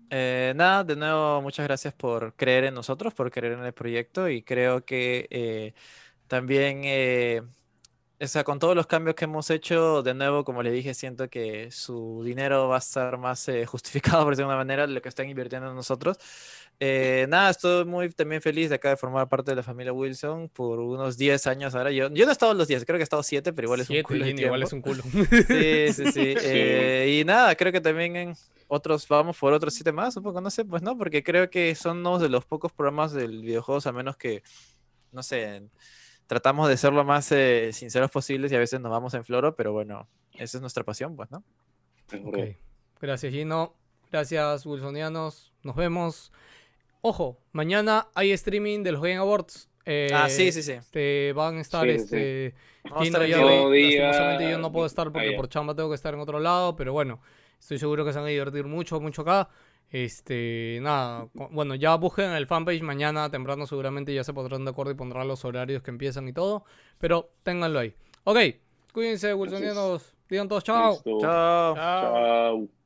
Eh, nada, de nuevo, muchas gracias por creer en nosotros, por creer en el proyecto y creo que también o sea, con todos los cambios que hemos hecho, de nuevo, como le dije, siento que su dinero va a estar más eh, justificado, por decirlo de una manera, de lo que están invirtiendo en nosotros. Eh, nada, estoy muy también feliz de acá de formar parte de la familia Wilson por unos 10 años ahora. Yo, yo no he estado los 10, creo que he estado 7, pero igual es un culo. igual es un culo. Sí, sí, sí. Eh, y nada, creo que también en otros, vamos por otros 7 más, un poco, no sé, pues no, porque creo que son uno de los pocos programas del videojuegos, a menos que, no sé, tratamos de ser lo más eh, sinceros posibles y a veces nos vamos en floro, pero bueno, esa es nuestra pasión, pues, ¿no? Gracias, Gino. Gracias, Wilsonianos. Nos vemos. Ojo, mañana hay streaming de los Game Awards. ah, sí, sí, sí. Este, van a estar, este... Sí. Estar yo, yo no puedo estar porque por chamba tengo que estar en otro lado, pero bueno, estoy seguro que se van a divertir mucho, mucho acá. Este, nada, bueno, ya busquen el fanpage mañana temprano seguramente ya se pondrán de acuerdo y pondrán los horarios que empiezan y todo, pero ténganlo ahí. Ok, cuídense, Wilsonianos. Digan todos chao. Chao. Chao.